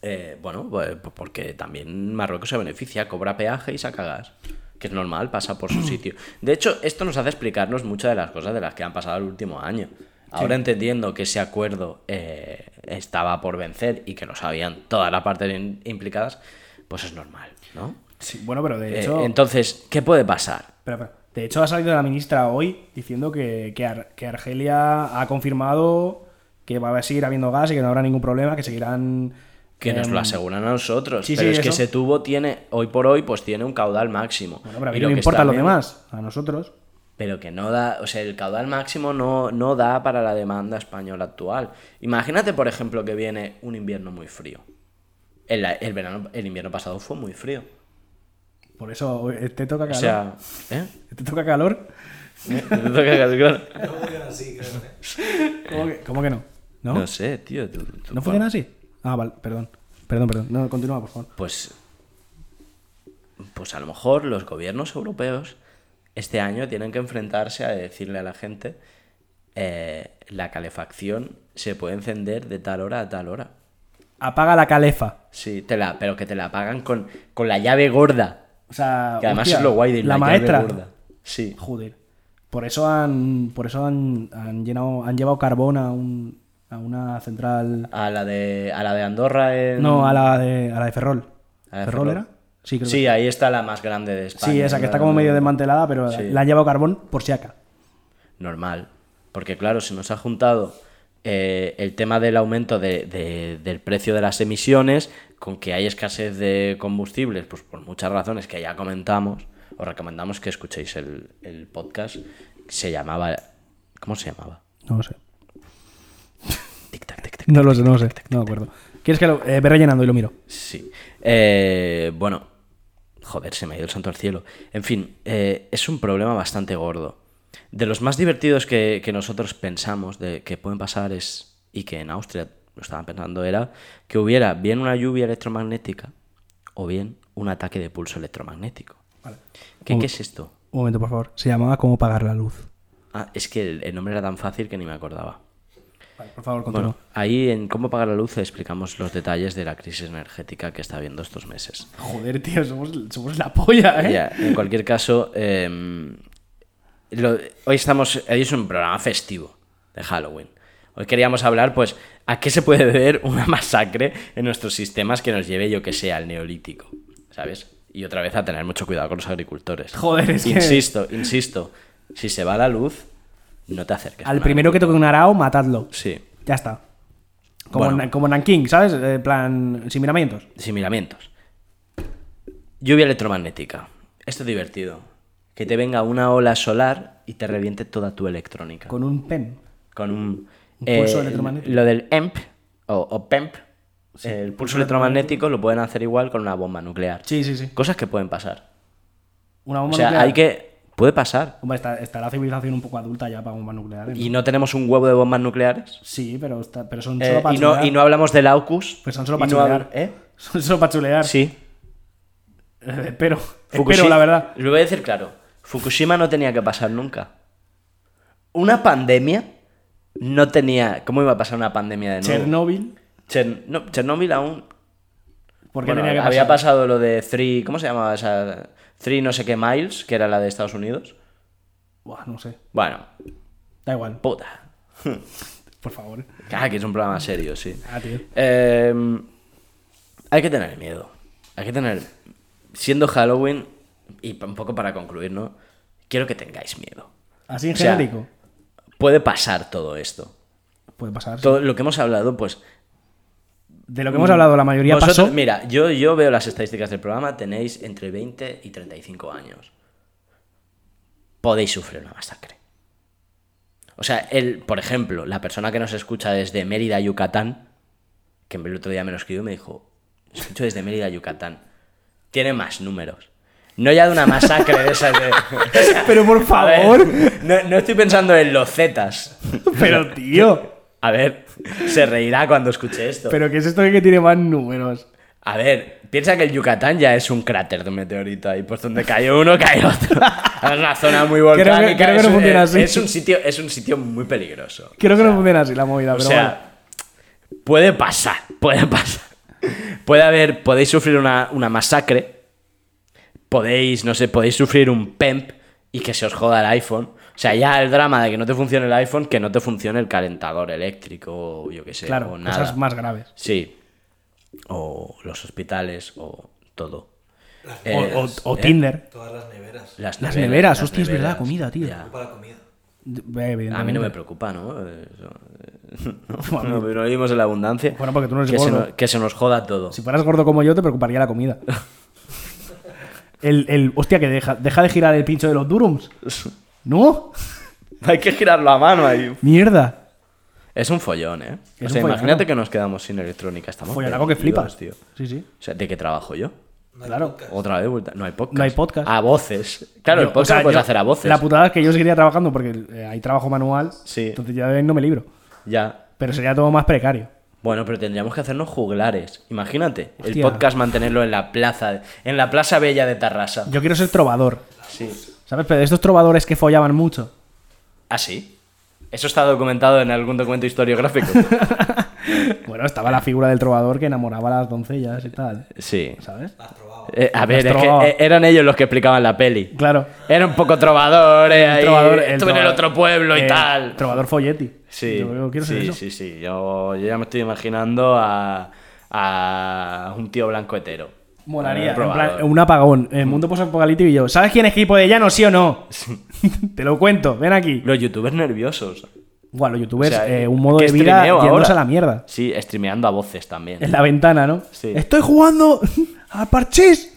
eh, bueno, pues porque también Marruecos se beneficia, cobra peaje y saca gas, que es normal, pasa por su sitio. De hecho, esto nos hace explicarnos muchas de las cosas de las que han pasado el último año. Ahora entendiendo que ese acuerdo eh, estaba por vencer y que lo sabían todas las partes in- implicadas, pues es normal, ¿no? Sí, bueno, pero de Eh, hecho. entonces, ¿qué puede pasar? Espera, espera. De hecho, ha salido la ministra hoy diciendo que, que, Ar- que Argelia ha confirmado que va a seguir habiendo gas y que no habrá ningún problema, que seguirán. Que nos em, lo aseguran a nosotros. sí, pero sí, es que ese tubo tiene, hoy por hoy, pues tiene un caudal máximo. Bueno, pero a Y mí lo no que importa está lo viendo- demás. A nosotros. Pero que no da, o sea, el caudal máximo no, no da para la demanda española actual. Imagínate, por ejemplo, que viene un invierno muy frío. El, el verano, el invierno pasado fue muy frío. Por eso eh, te toca O calor. sea, ¿eh? ¿Te toca calor? Te toca calcular. No funciona así, creo. ¿eh? ¿Cómo que, cómo que no? ¿No? ¿No? sé, tío. tú- tú- ¿No funciona así? Ah, vale, perdón. Perdón, perdón. No, continúa, por favor. Pues, pues a lo mejor los gobiernos europeos este año tienen que enfrentarse a decirle a la gente eh, la calefacción se puede encender de tal hora a tal hora. Apaga la calefa. Sí, te la, pero que te la pagan con, con la llave gorda. O sea, Que además hostia, es lo guay de la, maestra. gorda. Sí. Joder. Por eso han, por eso han, han llenado, han llevado carbón a, un, a una central. A la de, a la de Andorra. en- No, a la de, a la de Ferrol. ¿A la de ¿Ferrol Ferrol? era? Sí, creo que Sí, ahí está la más grande de España. Sí, esa que está como medio desmantelada, pero Sí. la han llevado carbón por si acá. Normal. Porque claro, se nos ha juntado eh, el tema del aumento de- de- del precio de las emisiones con que hay escasez de combustibles, pues por muchas razones que ya comentamos. Os recomendamos que escuchéis el, el podcast. Se llamaba... ¿Cómo se llamaba? No lo sé. Tic, tac, tic, tac. No lo sé, no lo sé. No me acuerdo. ¿Quieres que lo eh, ve rellenando y lo miro? Sí. Eh, bueno, joder, se me ha ido el santo al cielo. En fin, eh, es un problema bastante gordo. De los más divertidos que, que nosotros pensamos de que pueden pasar es, y que en Austria lo estaban pensando, era que hubiera bien una lluvia electromagnética o bien un ataque de pulso electromagnético. ¿Qué, qué es esto? Un momento, por favor. Se llamaba Cómo pagar la luz. Ah, es que el, el nombre era tan fácil que ni me acordaba. Vale, por favor, continúa. Bueno, ahí en Cómo pagar la luz explicamos los detalles de la crisis energética que está habiendo estos meses. Joder, tío, somos, somos la polla, ¿eh? Ya, en cualquier caso, em, lo- hoy estamos, hoy es un programa festivo de Halloween. Hoy queríamos hablar, pues, a qué se puede deber una masacre en nuestros sistemas que nos lleve, yo que sé, al neolítico, ¿sabes? Y otra vez a tener mucho cuidado con los agricultores. Joder, es que- Insisto, insisto, si se va la luz, no te acerques. Al primero que toque un arao, matadlo. Sí, Ya está. Como, Bueno. como Nanking, ¿sabes? En plan, sin miramientos. sin miramientos. Lluvia electromagnética. Esto es divertido. Que te venga una ola solar y te reviente toda tu electrónica. Con un pen. con un, Un pulso eh, electromagnético. Lo del EMP o, o PEMP, el pulso electromagnético lo pueden hacer igual con una bomba nuclear. Sí, sí, sí. Cosas que pueden pasar. Una O bomba sea, nuclear. hay que. Puede pasar. Hombre, está, está la civilización un poco adulta ya para bombas nucleares. ¿no? ¿Y no tenemos un huevo de bombas nucleares? Sí, pero, está, pero son Eh, solo para y, no, chulear. y no hablamos del AUKUS. Pues son solo para no chulear. ¿Eh? Son solo para chulear. Sí. Eh. Fukushi- Espero, la verdad. Lo voy a decir claro. Fukushima no tenía que pasar nunca. Una pandemia no tenía. ¿Cómo iba a pasar una pandemia de nuevo? Chernóbil. Cher- no, Chernóbil aún ¿Por qué Bueno, tenía que pasar? había pasado lo de Three, ¿cómo se llamaba esa? Three no sé qué miles, que era la de Estados Unidos. Buah, no sé. Bueno, Da igual. puta. Por favor. Ah, que es un programa serio, sí. Ah, tío. Eh, hay que tener miedo. Hay que tener. Siendo Halloween, y un poco para concluir, ¿no? Quiero que tengáis miedo. Así en O sea, genérico. Puede pasar todo esto. Puede pasar. sí. Todo lo que hemos hablado, pues. De lo que hemos hablado, la mayoría vosotros- pasó. Mira, yo, yo veo las estadísticas del programa, tenéis entre 20 y 35 años. Podéis sufrir una masacre. O sea, el, por ejemplo, la persona que nos escucha desde Mérida, Yucatán, que el otro día me lo escribió y me dijo, escucho desde Mérida, Yucatán, tiene más números. No ya de una masacre de esas de... Pero por ver, favor. no, no estoy pensando en los Zetas. Pero, tío. A ver, se reirá cuando escuche esto. Pero ¿qué es esto de que tiene más números? A ver, piensa que el Yucatán ya es un cráter de un meteorito ahí, pues donde cae uno, cae otro. Es una zona muy Creo que- volcánica. creo que no un- funciona es- así. es un sitio, es un sitio muy peligroso. Creo que no funciona así la movida, O pero sea, puede pasar, puede pasar. Puede haber, podéis sufrir una, una masacre, podéis, no sé, podéis sufrir un PEMP y que se os joda el iPhone. O sea, ya el drama de que no te funcione el iPhone, que no te funcione el calentador eléctrico o yo qué sé. Claro, o nada. cosas más graves. Sí. O los hospitales, o todo. O, Eh, o- o eh, Tinder. Todas las neveras. Las Las neveras, las hostia, es verdad, comida, tío. ya. Para la comida. Eh. A mí no me preocupa, ¿no? Eso, no, no, no vivimos en la abundancia. Bueno, porque tú no eres que, se gordo. nos, que se nos joda todo. Si fueras gordo como yo, te preocuparía la comida. el, el, hostia, que deja, deja de girar el pincho de los durums. ¿No? Hay que girarlo a mano ahí. Mierda. Es un follón, ¿eh? Es o sea, imagínate follón. que nos quedamos sin electrónica. Estamos Follanaco que perdidos, flipas. tío. Sí, sí. O sea, ¿de qué trabajo yo? claro. Otra vez, vuelta. No hay podcast. No hay podcast. A voces. Claro, Yo- el podcast o sea, lo puedes yo- hacer a voces. La putada es que yo seguiría trabajando porque eh, hay trabajo manual. Sí. Entonces ya no me libro. Ya. Pero sería todo más precario. Bueno, pero tendríamos que hacernos juglares. Imagínate, el podcast mantenerlo en la plaza, en la plaza bella de Tarrasa. Yo quiero ser trovador. Sí. ¿Sabes? Pero de estos trovadores que follaban mucho. ¿Ah, sí? Eso está documentado en algún documento historiográfico. Bueno, estaba la figura del trovador que enamoraba a las doncellas y tal. sí. ¿Sabes? Las. Eh, a ver, es que eh, eran ellos los que explicaban la peli. Claro. Era un poco trovador, eh, ahí, trovador, el estuve en el otro pueblo y eh, tal. Trovador Folletti. Sí, Yo, quiero sí, eso. sí, sí. Yo, yo ya me estoy imaginando a, a un tío blanco hetero. Molaría. En el plan, un apagón. En mundo posapocalíptico y yo. ¿Sabes quién es equipo de llano, sí o no? Te lo cuento. Ven aquí. Los youtubers nerviosos. Guau, los youtubers, O sea, eh, un modo ¿qué de vida yéndose ahora? a la mierda. Sí, streameando a voces también. En la ventana, ¿no? Sí. Estoy jugando a parchís.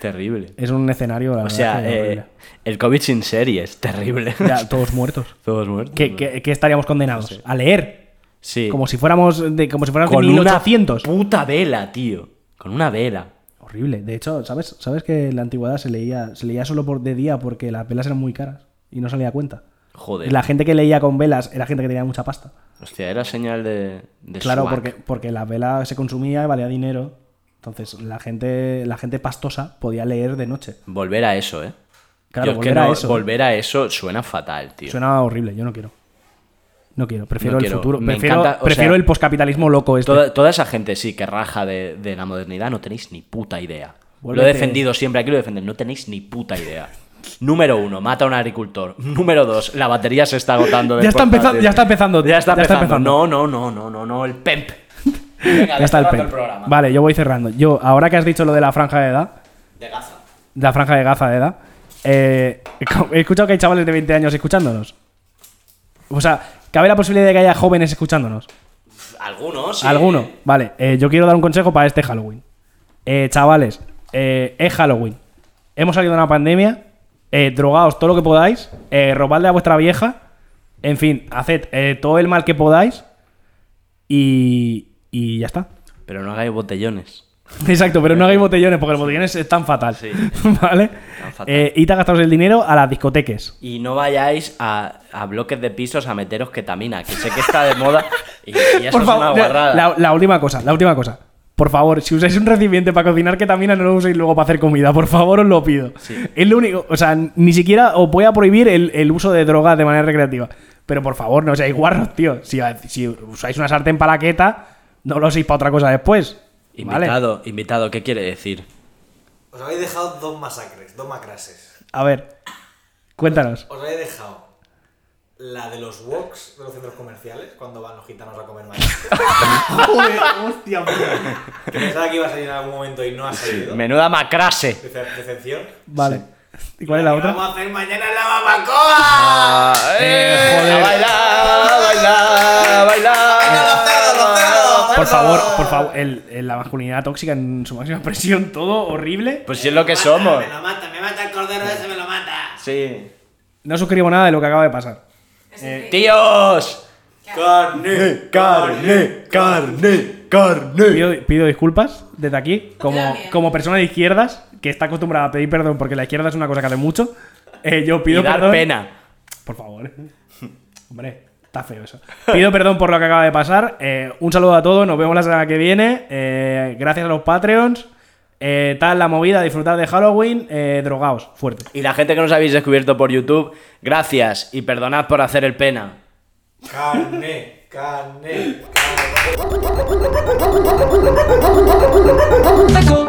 Terrible. Es un escenario, la O sea, eh, el COVID sin series, terrible. Ya, todos muertos. Todos muertos. ¿Qué, qué- qué estaríamos condenados? A leer. Sí. Como si fuéramos de, como si fuéramos Con de una 1800. puta vela, tío. Con una vela. Horrible. De hecho, ¿sabes, ¿sabes que en la antigüedad se leía, se leía solo por de día porque las velas eran muy caras y no salía a cuenta? Joder. La gente que leía con velas era gente que tenía mucha pasta. Hostia, era señal de. de Claro, swag. porque, porque la vela se consumía y valía dinero. Entonces, la gente, la gente pastosa podía leer de noche. Volver a eso, ¿eh? Claro, es que volver a no- eso. Volver a eso suena fatal, tío. Suena horrible, yo no quiero. No quiero, prefiero No el quiero. futuro. Me Prefiero, encanta, prefiero sea, el poscapitalismo loco este. Toda, toda esa gente sí que raja de, de la modernidad, no tenéis ni puta idea. Lo he defendido siempre, aquí lo defender, no tenéis ni puta idea. Número uno, mata a un agricultor. Número dos, la batería se está agotando. Ya está empezando- ya está empezando, Ya está ya está empezando. empezando. No, no, no, no, no, no, el PEMP. Venga, ya está el programa. Vale, yo voy cerrando. Yo, ahora que has dicho lo de la franja de edad, De Gaza. de la franja de Gaza de edad, eh, he escuchado que hay chavales de 20 años escuchándonos. O sea, cabe la posibilidad de que haya jóvenes escuchándonos. Algunos, sí. ¿Alguno? Vale, eh, yo quiero dar un consejo para este Halloween. Eh, chavales, es Halloween. Hemos salido de una pandemia. Drogaos todo lo que podáis. Robadle a vuestra vieja. En fin, haced todo el mal que podáis. Y, y ya está. Pero no hagáis botellones. Exacto, pero no hagáis botellones porque los botellones están fatal. Sí. ¿Vale? fatal. Eh, id a gastaros el dinero a las discoteques. Y no vayáis a, a bloques de pisos a meteros ketamina, que sé que está de moda y, y eso Por es favor, una guarrada. la, la última cosa, la última cosa. Por favor, si usáis un recipiente para cocinar ketamina, no lo uséis luego para hacer comida. Por favor, os lo pido. Es lo único. O sea, ni siquiera os voy a prohibir el, el uso de drogas de manera recreativa. Pero por favor, no seáis guarros, tío. Si, si usáis una sartén para la queta, no lo uséis para otra cosa después. ¿Vale? Invitado, invitado, ¿qué quiere decir? Os habéis dejado dos masacres, dos macrases. A ver, cuéntanos. Os habéis dejado la de los walks de los centros comerciales, cuando van los gitanos a comer maíz. Joder, hostia, Que pensaba que iba a salir en algún momento y no ha salido. Menuda macrase. Dece- Decepción. Vale. ¿Y cuál es la ¿Qué otra? vamos a hacer mañana en la barbacoa? Eh, joder. A bailar, a bailar, a bailar. Por favor, por favor, el, el- la masculinidad tóxica en su máxima expresión, todo horrible. Pues si es lo que somos. Me lo mata, me mata el cordero ese, me lo mata. Sí. No suscribo nada de lo que acaba de pasar. ¡Tíos! Carne, Carne, carne, carne. Pido, pido disculpas desde aquí, como, como persona de izquierdas, que está acostumbrada a pedir perdón porque la izquierda es una cosa que hace mucho. eh, yo Y pido dar perdón. pena. Por favor. Hombre, está feo eso. Pido perdón por lo que acaba de pasar. eh, un saludo a todos, nos vemos la semana que viene. eh, gracias a los Patreons. Eh, tal la movida, disfrutar de Halloween, eh, drogaos, fuerte. Y la gente que nos habéis descubierto por YouTube, gracias y perdonad por hacer el pena. carne, carne. Michael,